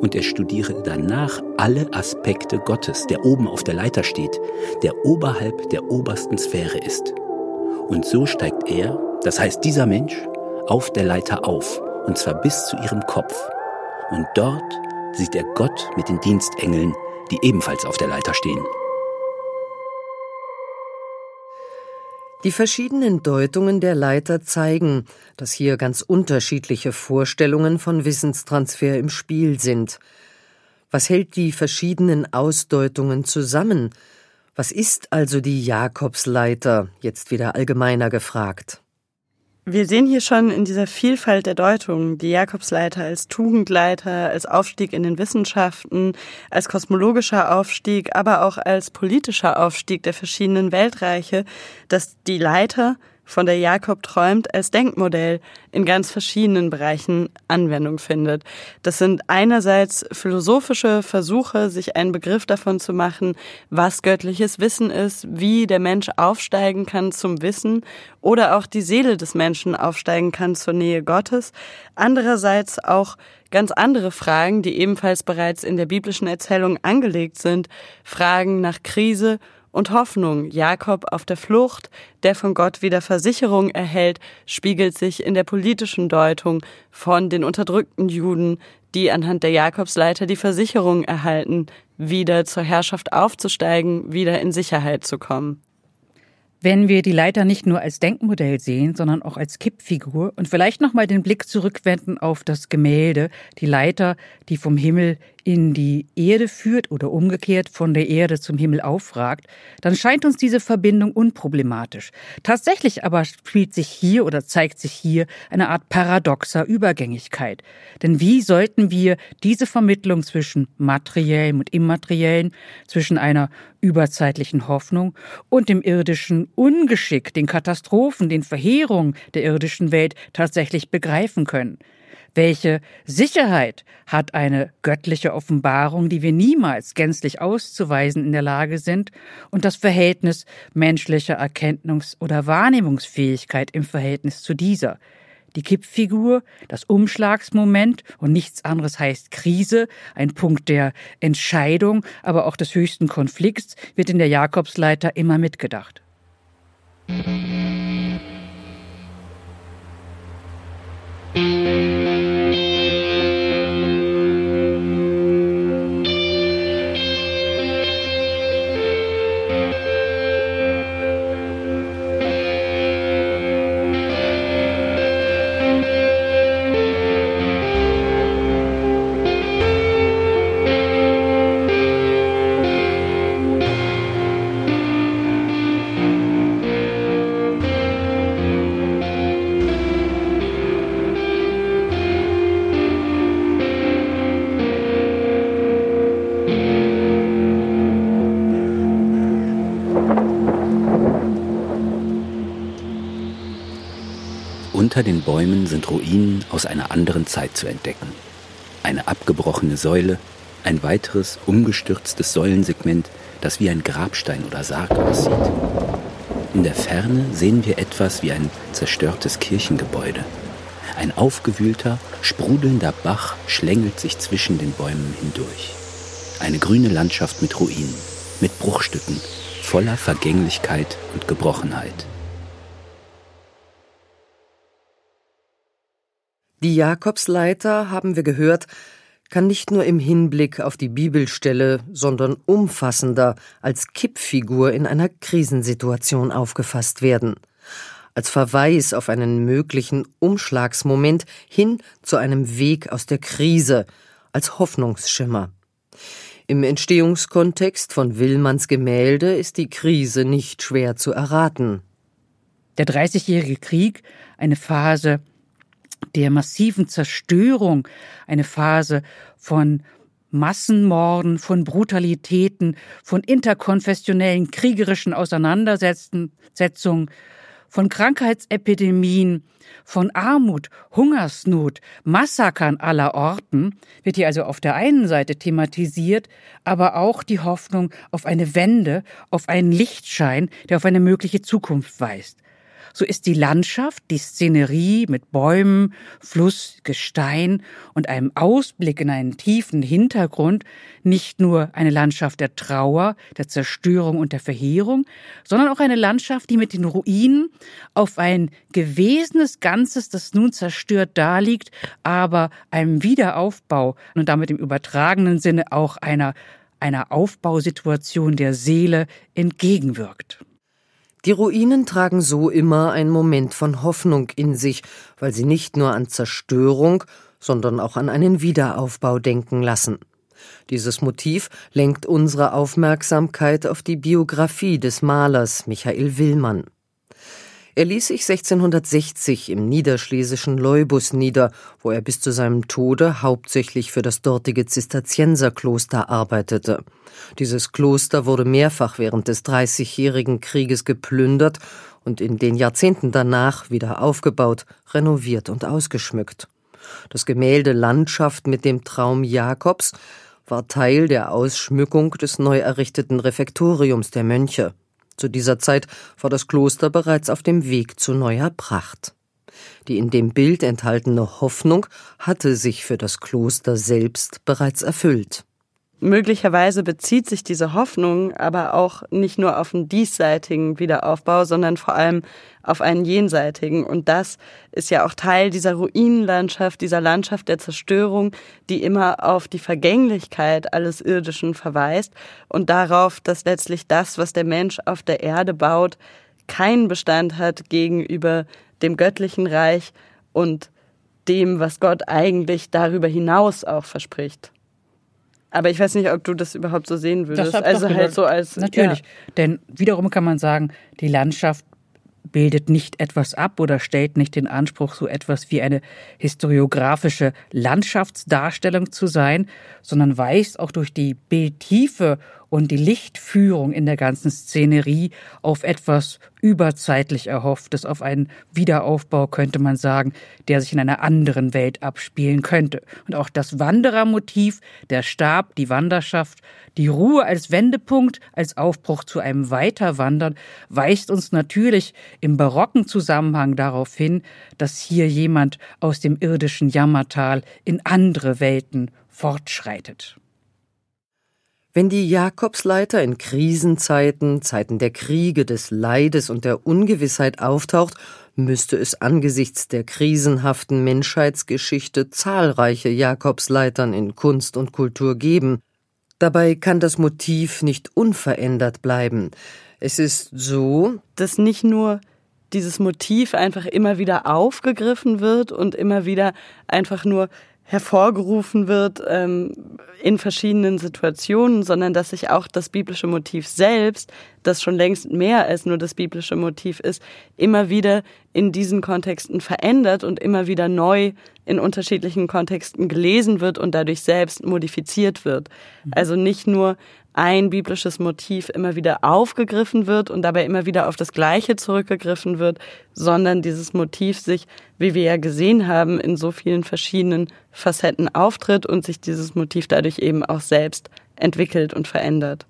Speaker 4: Und er studiere danach alle Aspekte Gottes, der oben auf der Leiter steht, der oberhalb der obersten Sphäre ist. Und so steigt er, das heißt dieser Mensch, auf der Leiter auf, und zwar bis zu ihrem Kopf. Und dort sieht er Gott mit den Dienstengeln, die ebenfalls auf der Leiter stehen.
Speaker 1: Die verschiedenen Deutungen der Leiter zeigen, dass hier ganz unterschiedliche Vorstellungen von Wissenstransfer im Spiel sind. Was hält die verschiedenen Ausdeutungen zusammen? Was ist also die Jakobsleiter, jetzt wieder allgemeiner gefragt?
Speaker 3: Wir sehen hier schon in dieser Vielfalt der Deutungen die Jakobsleiter als Tugendleiter, als Aufstieg in den Wissenschaften, als kosmologischer Aufstieg, aber auch als politischer Aufstieg der verschiedenen Weltreiche, dass die Leiter von der Jakob träumt als Denkmodell in ganz verschiedenen Bereichen Anwendung findet. Das sind einerseits philosophische Versuche, sich einen Begriff davon zu machen, was göttliches Wissen ist, wie der Mensch aufsteigen kann zum Wissen oder auch die Seele des Menschen aufsteigen kann zur Nähe Gottes. Andererseits auch ganz andere Fragen, die ebenfalls bereits in der biblischen Erzählung angelegt sind, Fragen nach Krise und Hoffnung. Jakob auf der Flucht, der von Gott wieder Versicherung erhält, spiegelt sich in der politischen Deutung von den unterdrückten Juden, die anhand der Jakobsleiter die Versicherung erhalten, wieder zur Herrschaft aufzusteigen, wieder in Sicherheit zu kommen.
Speaker 2: Wenn wir die Leiter nicht nur als Denkmodell sehen, sondern auch als Kippfigur und vielleicht nochmal den Blick zurückwenden auf das Gemälde, die Leiter, die vom Himmel in die Erde führt oder umgekehrt von der Erde zum Himmel aufragt, dann scheint uns diese Verbindung unproblematisch. Tatsächlich aber spielt sich hier oder zeigt sich hier eine Art paradoxer Übergängigkeit. Denn wie sollten wir diese Vermittlung zwischen materiellem und immateriellem, zwischen einer überzeitlichen Hoffnung und dem irdischen Ungeschick, den Katastrophen, den Verheerungen der irdischen Welt tatsächlich begreifen können? Welche Sicherheit hat eine göttliche Offenbarung, die wir niemals gänzlich auszuweisen in der Lage sind, und das Verhältnis menschlicher Erkenntnungs- oder Wahrnehmungsfähigkeit im Verhältnis zu dieser? Die Kippfigur, das Umschlagsmoment und nichts anderes heißt Krise, ein Punkt der Entscheidung, aber auch des höchsten Konflikts, wird in der Jakobsleiter immer mitgedacht.
Speaker 4: Unter den Bäumen sind Ruinen aus einer anderen Zeit zu entdecken. Eine abgebrochene Säule, ein weiteres umgestürztes Säulensegment, das wie ein Grabstein oder Sarg aussieht. In der Ferne sehen wir etwas wie ein zerstörtes Kirchengebäude. Ein aufgewühlter, sprudelnder Bach schlängelt sich zwischen den Bäumen hindurch. Eine grüne Landschaft mit Ruinen, mit Bruchstücken, voller Vergänglichkeit und Gebrochenheit.
Speaker 1: Die Jakobsleiter, haben wir gehört, kann nicht nur im Hinblick auf die Bibelstelle, sondern umfassender als Kippfigur in einer Krisensituation aufgefasst werden, als Verweis auf einen möglichen Umschlagsmoment hin zu einem Weg aus der Krise, als Hoffnungsschimmer. Im Entstehungskontext von Willmanns Gemälde ist die Krise nicht schwer zu erraten.
Speaker 2: Der Dreißigjährige Krieg, eine Phase der massiven Zerstörung, eine Phase von Massenmorden, von Brutalitäten, von interkonfessionellen kriegerischen Auseinandersetzungen, von Krankheitsepidemien, von Armut, Hungersnot, Massakern aller Orten wird hier also auf der einen Seite thematisiert, aber auch die Hoffnung auf eine Wende, auf einen Lichtschein, der auf eine mögliche Zukunft weist so ist die Landschaft, die Szenerie mit Bäumen, Fluss, Gestein und einem Ausblick in einen tiefen Hintergrund nicht nur eine Landschaft der Trauer, der Zerstörung und der Verheerung, sondern auch eine Landschaft, die mit den Ruinen auf ein gewesenes Ganzes, das nun zerstört daliegt, aber einem Wiederaufbau und damit im übertragenen Sinne auch einer einer Aufbausituation der Seele entgegenwirkt.
Speaker 1: Die Ruinen tragen so immer einen Moment von Hoffnung in sich, weil sie nicht nur an Zerstörung, sondern auch an einen Wiederaufbau denken lassen. Dieses Motiv lenkt unsere Aufmerksamkeit auf die Biografie des Malers Michael Willmann. Er ließ sich 1660 im niederschlesischen Leubus nieder, wo er bis zu seinem Tode hauptsächlich für das dortige Zisterzienserkloster arbeitete. Dieses Kloster wurde mehrfach während des Dreißigjährigen Krieges geplündert und in den Jahrzehnten danach wieder aufgebaut, renoviert und ausgeschmückt. Das Gemälde Landschaft mit dem Traum Jakobs war Teil der Ausschmückung des neu errichteten Refektoriums der Mönche. Zu dieser Zeit war das Kloster bereits auf dem Weg zu neuer Pracht. Die in dem Bild enthaltene Hoffnung hatte sich für das Kloster selbst bereits erfüllt.
Speaker 3: Möglicherweise bezieht sich diese Hoffnung aber auch nicht nur auf einen diesseitigen Wiederaufbau, sondern vor allem auf einen jenseitigen. Und das ist ja auch Teil dieser Ruinenlandschaft, dieser Landschaft der Zerstörung, die immer auf die Vergänglichkeit alles Irdischen verweist und darauf, dass letztlich das, was der Mensch auf der Erde baut, keinen Bestand hat gegenüber dem göttlichen Reich und dem, was Gott eigentlich darüber hinaus auch verspricht. Aber ich weiß nicht, ob du das überhaupt so sehen würdest.
Speaker 2: also halt so als. Natürlich. Ja. Denn wiederum kann man sagen, die Landschaft bildet nicht etwas ab oder stellt nicht den Anspruch, so etwas wie eine historiografische Landschaftsdarstellung zu sein, sondern weist auch durch die Bildtiefe und die Lichtführung in der ganzen Szenerie auf etwas überzeitlich erhofftes, auf einen Wiederaufbau könnte man sagen, der sich in einer anderen Welt abspielen könnte. Und auch das Wanderermotiv, der Stab, die Wanderschaft, die Ruhe als Wendepunkt, als Aufbruch zu einem Weiterwandern, weist uns natürlich im barocken Zusammenhang darauf hin, dass hier jemand aus dem irdischen Jammertal in andere Welten fortschreitet.
Speaker 1: Wenn die Jakobsleiter in Krisenzeiten, Zeiten der Kriege, des Leides und der Ungewissheit auftaucht, müsste es angesichts der krisenhaften Menschheitsgeschichte zahlreiche Jakobsleitern in Kunst und Kultur geben. Dabei kann das Motiv nicht unverändert bleiben. Es ist so,
Speaker 3: dass nicht nur dieses Motiv einfach immer wieder aufgegriffen wird und immer wieder einfach nur hervorgerufen wird ähm, in verschiedenen Situationen, sondern dass sich auch das biblische Motiv selbst, das schon längst mehr als nur das biblische Motiv ist, immer wieder in diesen Kontexten verändert und immer wieder neu in unterschiedlichen Kontexten gelesen wird und dadurch selbst modifiziert wird. Mhm. Also nicht nur ein biblisches Motiv immer wieder aufgegriffen wird und dabei immer wieder auf das Gleiche zurückgegriffen wird, sondern dieses Motiv sich, wie wir ja gesehen haben, in so vielen verschiedenen Facetten auftritt und sich dieses Motiv dadurch eben auch selbst entwickelt und verändert.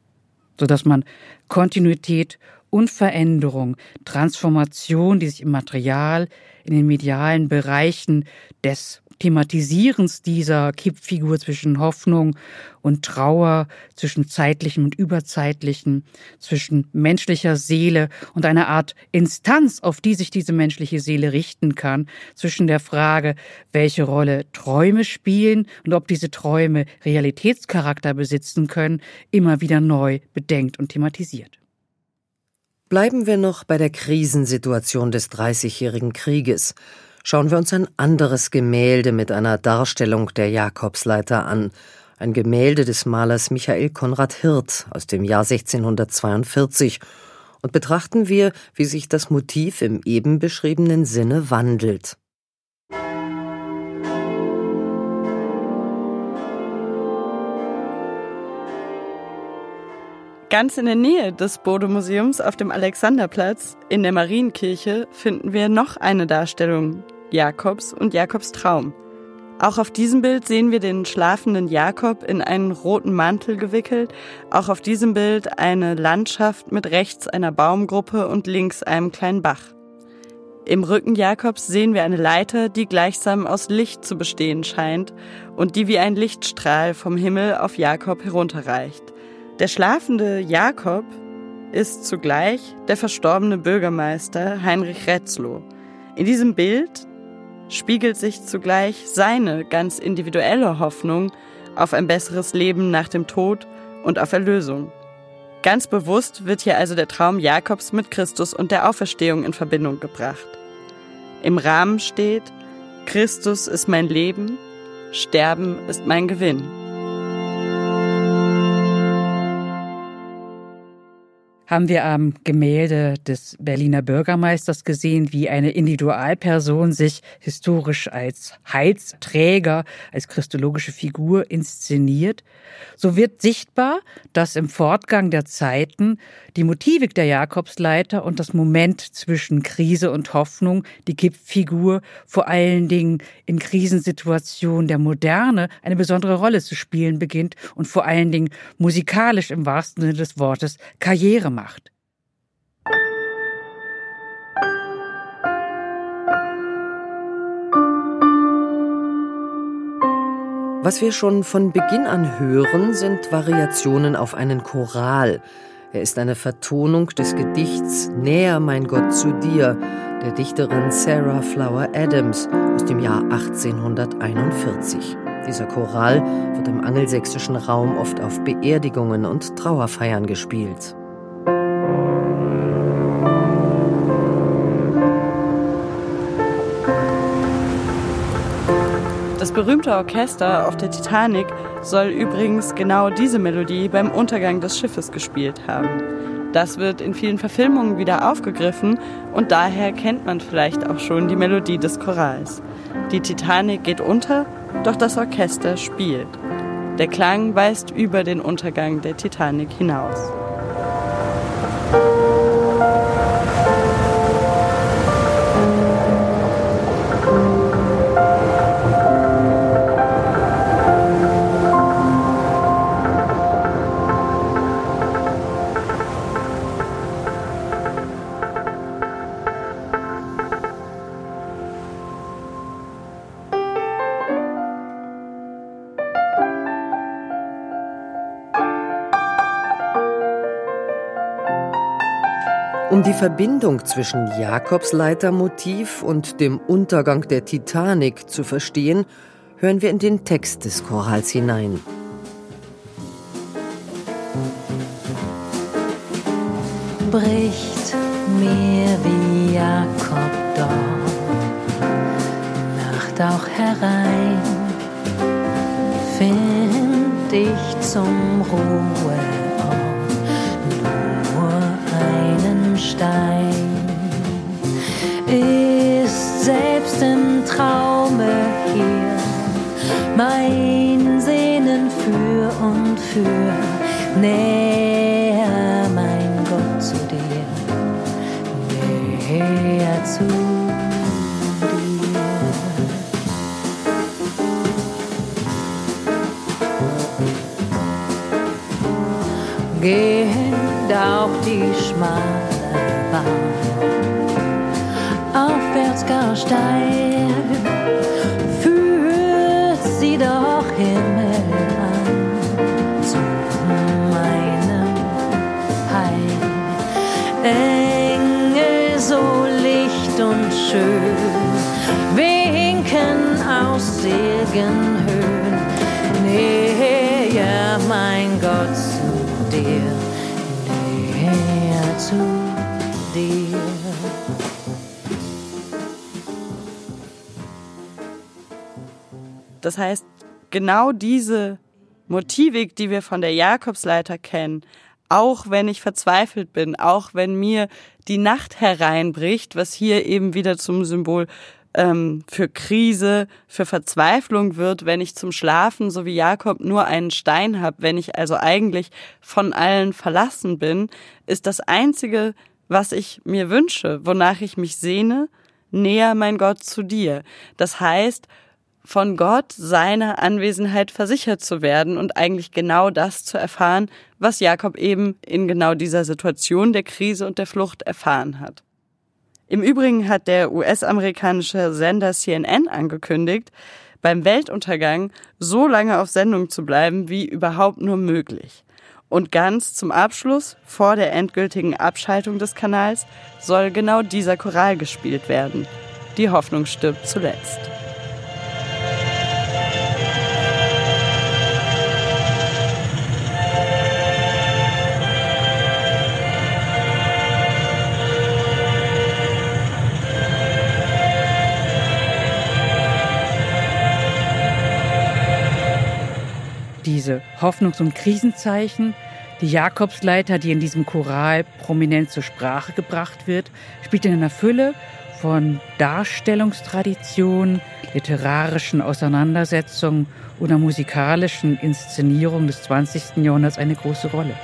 Speaker 2: Sodass man Kontinuität und Veränderung, Transformation, die sich im Material, in den medialen Bereichen des Thematisierens dieser Kippfigur zwischen Hoffnung und Trauer, zwischen zeitlichem und überzeitlichem, zwischen menschlicher Seele und einer Art Instanz, auf die sich diese menschliche Seele richten kann, zwischen der Frage, welche Rolle Träume spielen und ob diese Träume Realitätscharakter besitzen können, immer wieder neu bedenkt und thematisiert.
Speaker 1: Bleiben wir noch bei der Krisensituation des Dreißigjährigen Krieges schauen wir uns ein anderes Gemälde mit einer Darstellung der Jakobsleiter an, ein Gemälde des Malers Michael Konrad Hirt aus dem Jahr 1642, und betrachten wir, wie sich das Motiv im eben beschriebenen Sinne wandelt.
Speaker 3: Ganz in der Nähe des Bode-Museums auf dem Alexanderplatz in der Marienkirche finden wir noch eine Darstellung Jakobs und Jakobs Traum. Auch auf diesem Bild sehen wir den schlafenden Jakob in einen roten Mantel gewickelt. Auch auf diesem Bild eine Landschaft mit rechts einer Baumgruppe und links einem kleinen Bach. Im Rücken Jakobs sehen wir eine Leiter, die gleichsam aus Licht zu bestehen scheint und die wie ein Lichtstrahl vom Himmel auf Jakob herunterreicht. Der schlafende Jakob ist zugleich der verstorbene Bürgermeister Heinrich Retzlow. In diesem Bild spiegelt sich zugleich seine ganz individuelle Hoffnung auf ein besseres Leben nach dem Tod und auf Erlösung. Ganz bewusst wird hier also der Traum Jakobs mit Christus und der Auferstehung in Verbindung gebracht. Im Rahmen steht, Christus ist mein Leben, Sterben ist mein Gewinn.
Speaker 2: Haben wir am Gemälde des Berliner Bürgermeisters gesehen, wie eine Individualperson sich historisch als Heilsträger, als christologische Figur inszeniert. So wird sichtbar, dass im Fortgang der Zeiten die Motivik der Jakobsleiter und das Moment zwischen Krise und Hoffnung, die Kippfigur, vor allen Dingen in Krisensituationen der Moderne eine besondere Rolle zu spielen beginnt und vor allen Dingen musikalisch im wahrsten Sinne des Wortes Karriere macht.
Speaker 1: Was wir schon von Beginn an hören, sind Variationen auf einen Choral. Er ist eine Vertonung des Gedichts Näher, mein Gott, zu dir, der Dichterin Sarah Flower Adams aus dem Jahr 1841. Dieser Choral wird im angelsächsischen Raum oft auf Beerdigungen und Trauerfeiern gespielt.
Speaker 3: Berühmte Orchester auf der Titanic soll übrigens genau diese Melodie beim Untergang des Schiffes gespielt haben. Das wird in vielen Verfilmungen wieder aufgegriffen und daher kennt man vielleicht auch schon die Melodie des Chorals. Die Titanic geht unter, doch das Orchester spielt. Der Klang weist über den Untergang der Titanic hinaus.
Speaker 1: Verbindung zwischen Jakobsleitermotiv und dem Untergang der Titanic zu verstehen, hören wir in den Text des Chorals hinein.
Speaker 5: Bricht mir wie Jakob dort Nacht auch herein, find ich zum Ruhe Stein ist selbst im Traume hier mein Sehnen für und für näher, mein Gott, zu dir, näher zu. Geht auch die Schmach aufwärts gar steil,
Speaker 3: Das heißt, genau diese Motivik, die wir von der Jakobsleiter kennen, auch wenn ich verzweifelt bin, auch wenn mir die Nacht hereinbricht, was hier eben wieder zum Symbol ähm, für Krise, für Verzweiflung wird, wenn ich zum Schlafen, so wie Jakob, nur einen Stein habe, wenn ich also eigentlich von allen verlassen bin, ist das Einzige, was ich mir wünsche, wonach ich mich sehne, näher mein Gott zu dir. Das heißt, von Gott seiner Anwesenheit versichert zu werden und eigentlich genau das zu erfahren, was Jakob eben in genau dieser Situation der Krise und der Flucht erfahren hat. Im Übrigen hat der US-amerikanische Sender CNN angekündigt, beim Weltuntergang so lange auf Sendung zu bleiben, wie überhaupt nur möglich. Und ganz zum Abschluss, vor der endgültigen Abschaltung des Kanals, soll genau dieser Choral gespielt werden. Die Hoffnung stirbt zuletzt.
Speaker 2: Diese Hoffnungs- und Krisenzeichen, die Jakobsleiter, die in diesem Choral prominent zur Sprache gebracht wird, spielt in einer Fülle von Darstellungstraditionen, literarischen Auseinandersetzungen oder musikalischen Inszenierungen des 20. Jahrhunderts eine große Rolle.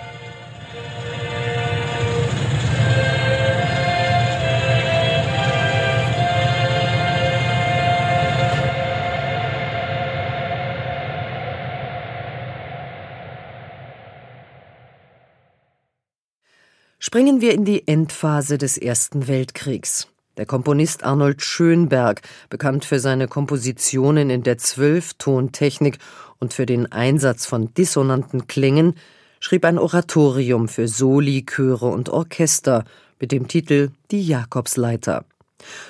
Speaker 1: Springen wir in die Endphase des Ersten Weltkriegs. Der Komponist Arnold Schönberg, bekannt für seine Kompositionen in der Zwölftontechnik und für den Einsatz von dissonanten Klängen, schrieb ein Oratorium für Soli, Chöre und Orchester mit dem Titel Die Jakobsleiter.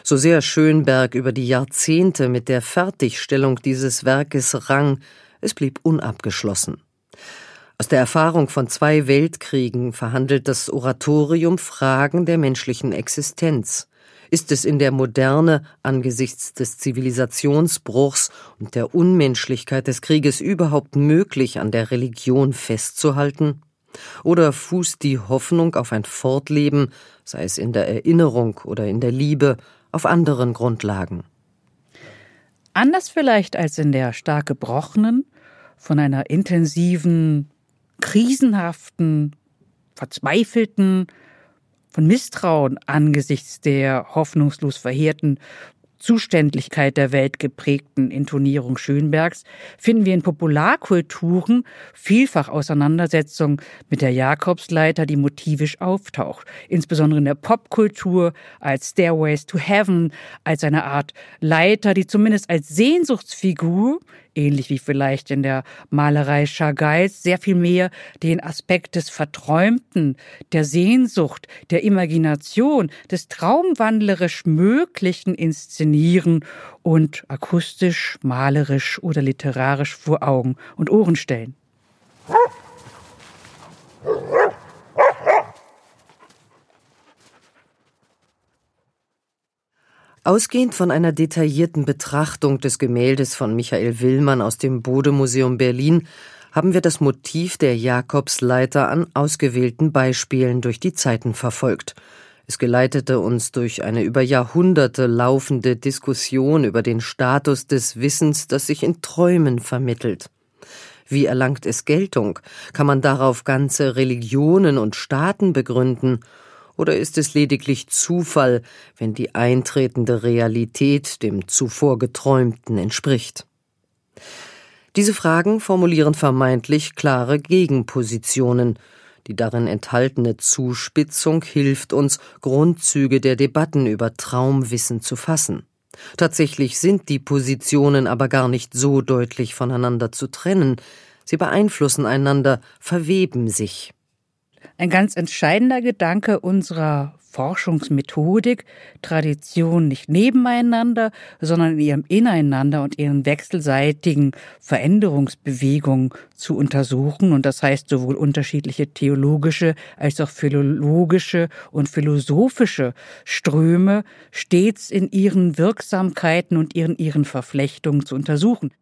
Speaker 1: So sehr Schönberg über die Jahrzehnte mit der Fertigstellung dieses Werkes rang, es blieb unabgeschlossen. Aus der Erfahrung von zwei Weltkriegen verhandelt das Oratorium Fragen der menschlichen Existenz. Ist es in der Moderne angesichts des Zivilisationsbruchs und der Unmenschlichkeit des Krieges überhaupt möglich, an der Religion festzuhalten? Oder fußt die Hoffnung auf ein Fortleben, sei es in der Erinnerung oder in der Liebe, auf anderen Grundlagen?
Speaker 2: Anders vielleicht als in der stark gebrochenen, von einer intensiven, krisenhaften, verzweifelten, von Misstrauen angesichts der hoffnungslos verheerten Zuständlichkeit der Welt geprägten Intonierung Schönbergs finden wir in Popularkulturen vielfach Auseinandersetzungen mit der Jakobsleiter, die motivisch auftaucht, insbesondere in der Popkultur als Stairways to Heaven, als eine Art Leiter, die zumindest als Sehnsuchtsfigur ähnlich wie vielleicht in der Malerei Chagall's, sehr viel mehr den Aspekt des Verträumten, der Sehnsucht, der Imagination, des traumwandlerisch Möglichen inszenieren und akustisch, malerisch oder literarisch vor Augen und Ohren stellen.
Speaker 1: Ausgehend von einer detaillierten Betrachtung des Gemäldes von Michael Willmann aus dem Bode-Museum Berlin haben wir das Motiv der Jakobsleiter an ausgewählten Beispielen durch die Zeiten verfolgt. Es geleitete uns durch eine über Jahrhunderte laufende Diskussion über den Status des Wissens, das sich in Träumen vermittelt. Wie erlangt es Geltung? Kann man darauf ganze Religionen und Staaten begründen? Oder ist es lediglich Zufall, wenn die eintretende Realität dem zuvor Geträumten entspricht? Diese Fragen formulieren vermeintlich klare Gegenpositionen. Die darin enthaltene Zuspitzung hilft uns, Grundzüge der Debatten über Traumwissen zu fassen. Tatsächlich sind die Positionen aber gar nicht so deutlich voneinander zu trennen. Sie beeinflussen einander, verweben sich.
Speaker 2: Ein ganz entscheidender Gedanke unserer Forschungsmethodik, Tradition nicht nebeneinander, sondern in ihrem Ineinander und ihren wechselseitigen Veränderungsbewegungen zu untersuchen. Und das heißt sowohl unterschiedliche theologische als auch philologische und philosophische Ströme stets in ihren Wirksamkeiten und ihren, ihren Verflechtungen zu untersuchen.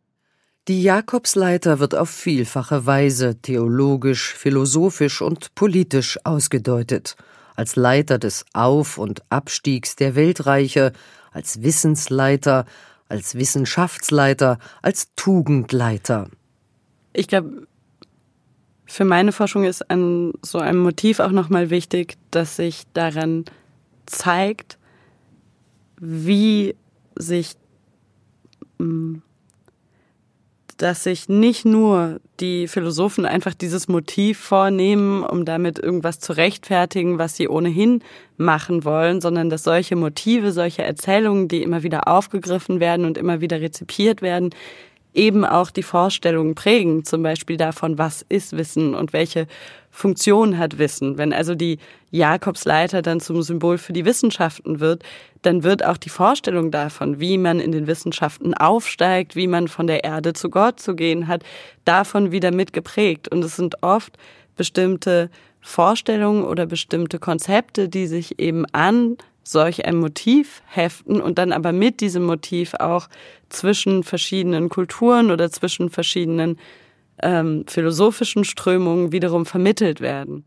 Speaker 1: Die Jakobsleiter wird auf vielfache Weise theologisch, philosophisch und politisch ausgedeutet, als Leiter des Auf- und Abstiegs der Weltreiche, als Wissensleiter, als Wissenschaftsleiter, als Tugendleiter.
Speaker 3: Ich glaube, für meine Forschung ist ein, so ein Motiv auch nochmal wichtig, dass sich daran zeigt, wie sich hm, dass sich nicht nur die Philosophen einfach dieses Motiv vornehmen, um damit irgendwas zu rechtfertigen, was sie ohnehin machen wollen, sondern dass solche Motive, solche Erzählungen, die immer wieder aufgegriffen werden und immer wieder rezipiert werden, eben auch die Vorstellungen prägen, zum Beispiel davon, was ist Wissen und welche Funktion hat Wissen. Wenn also die Jakobsleiter dann zum Symbol für die Wissenschaften wird, dann wird auch die Vorstellung davon, wie man in den Wissenschaften aufsteigt, wie man von der Erde zu Gott zu gehen hat, davon wieder mitgeprägt. Und es sind oft bestimmte Vorstellungen oder bestimmte Konzepte, die sich eben an solch ein Motiv heften und dann aber mit diesem Motiv auch zwischen verschiedenen Kulturen oder zwischen verschiedenen ähm, philosophischen Strömungen wiederum vermittelt werden.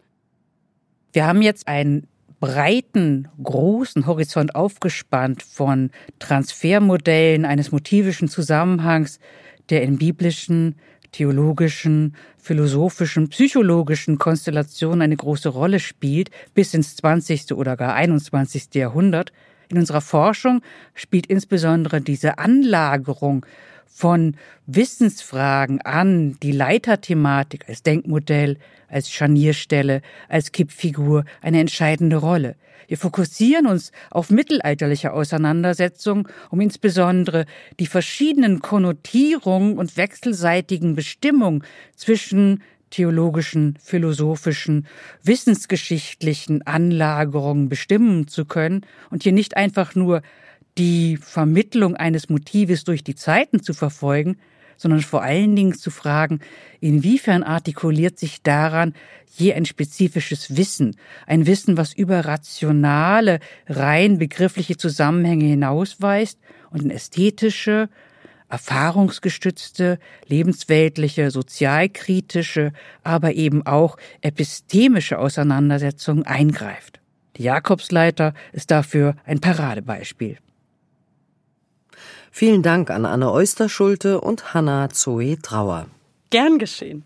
Speaker 2: Wir haben jetzt einen breiten, großen Horizont aufgespannt von Transfermodellen eines motivischen Zusammenhangs, der in biblischen, theologischen, philosophischen, psychologischen Konstellationen eine große Rolle spielt, bis ins 20. oder gar 21. Jahrhundert. In unserer Forschung spielt insbesondere diese Anlagerung von Wissensfragen an die Leiterthematik als Denkmodell, als Scharnierstelle, als Kippfigur eine entscheidende Rolle. Wir fokussieren uns auf mittelalterliche Auseinandersetzungen, um insbesondere die verschiedenen Konnotierungen und wechselseitigen Bestimmungen zwischen theologischen, philosophischen, wissensgeschichtlichen Anlagerungen bestimmen zu können und hier nicht einfach nur die Vermittlung eines Motives durch die Zeiten zu verfolgen, sondern vor allen Dingen zu fragen, inwiefern artikuliert sich daran je ein spezifisches Wissen, ein Wissen, was über rationale, rein begriffliche Zusammenhänge hinausweist und in ästhetische, erfahrungsgestützte, lebensweltliche, sozialkritische, aber eben auch epistemische Auseinandersetzungen eingreift. Die Jakobsleiter ist dafür ein Paradebeispiel.
Speaker 1: Vielen Dank an Anne Oysterschulte und Hanna Zoe Trauer.
Speaker 3: Gern geschehen.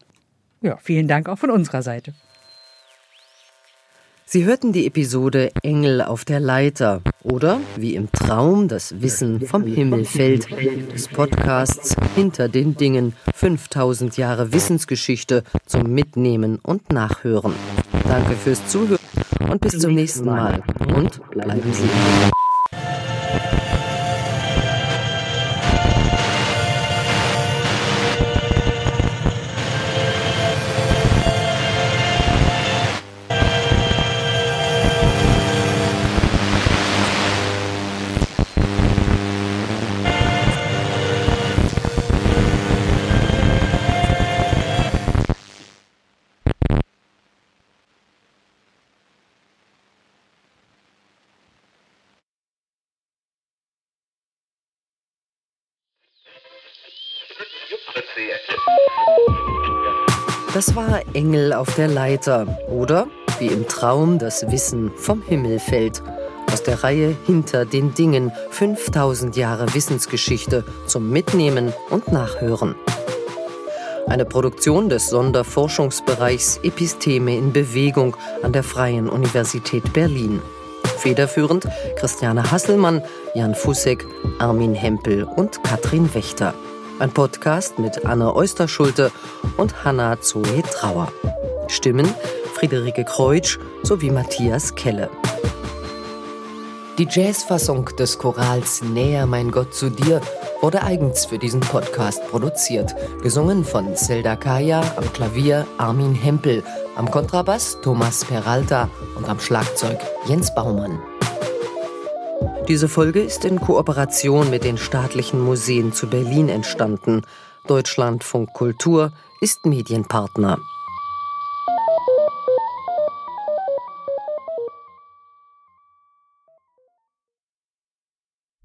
Speaker 2: Ja, vielen Dank auch von unserer Seite.
Speaker 1: Sie hörten die Episode Engel auf der Leiter oder wie im Traum das Wissen vom Himmel fällt des Podcasts Hinter den Dingen 5000 Jahre Wissensgeschichte zum Mitnehmen und Nachhören. Danke fürs Zuhören und bis zum nächsten Mal und bleiben Sie. Das war Engel auf der Leiter oder wie im Traum das Wissen vom Himmel fällt. Aus der Reihe Hinter den Dingen 5000 Jahre Wissensgeschichte zum Mitnehmen und Nachhören. Eine Produktion des Sonderforschungsbereichs Episteme in Bewegung an der Freien Universität Berlin. Federführend Christiane Hasselmann, Jan Fussek, Armin Hempel und Katrin Wächter. Ein Podcast mit Anne Oysterschulte und Hanna Zoe Trauer. Stimmen Friederike Kreutsch sowie Matthias Kelle. Die Jazzfassung des Chorals Näher mein Gott zu dir wurde eigens für diesen Podcast produziert. Gesungen von Zelda Kaya, am Klavier Armin Hempel, am Kontrabass Thomas Peralta und am Schlagzeug Jens Baumann. Diese Folge ist in Kooperation mit den staatlichen Museen zu Berlin entstanden. Deutschlandfunk Kultur ist Medienpartner.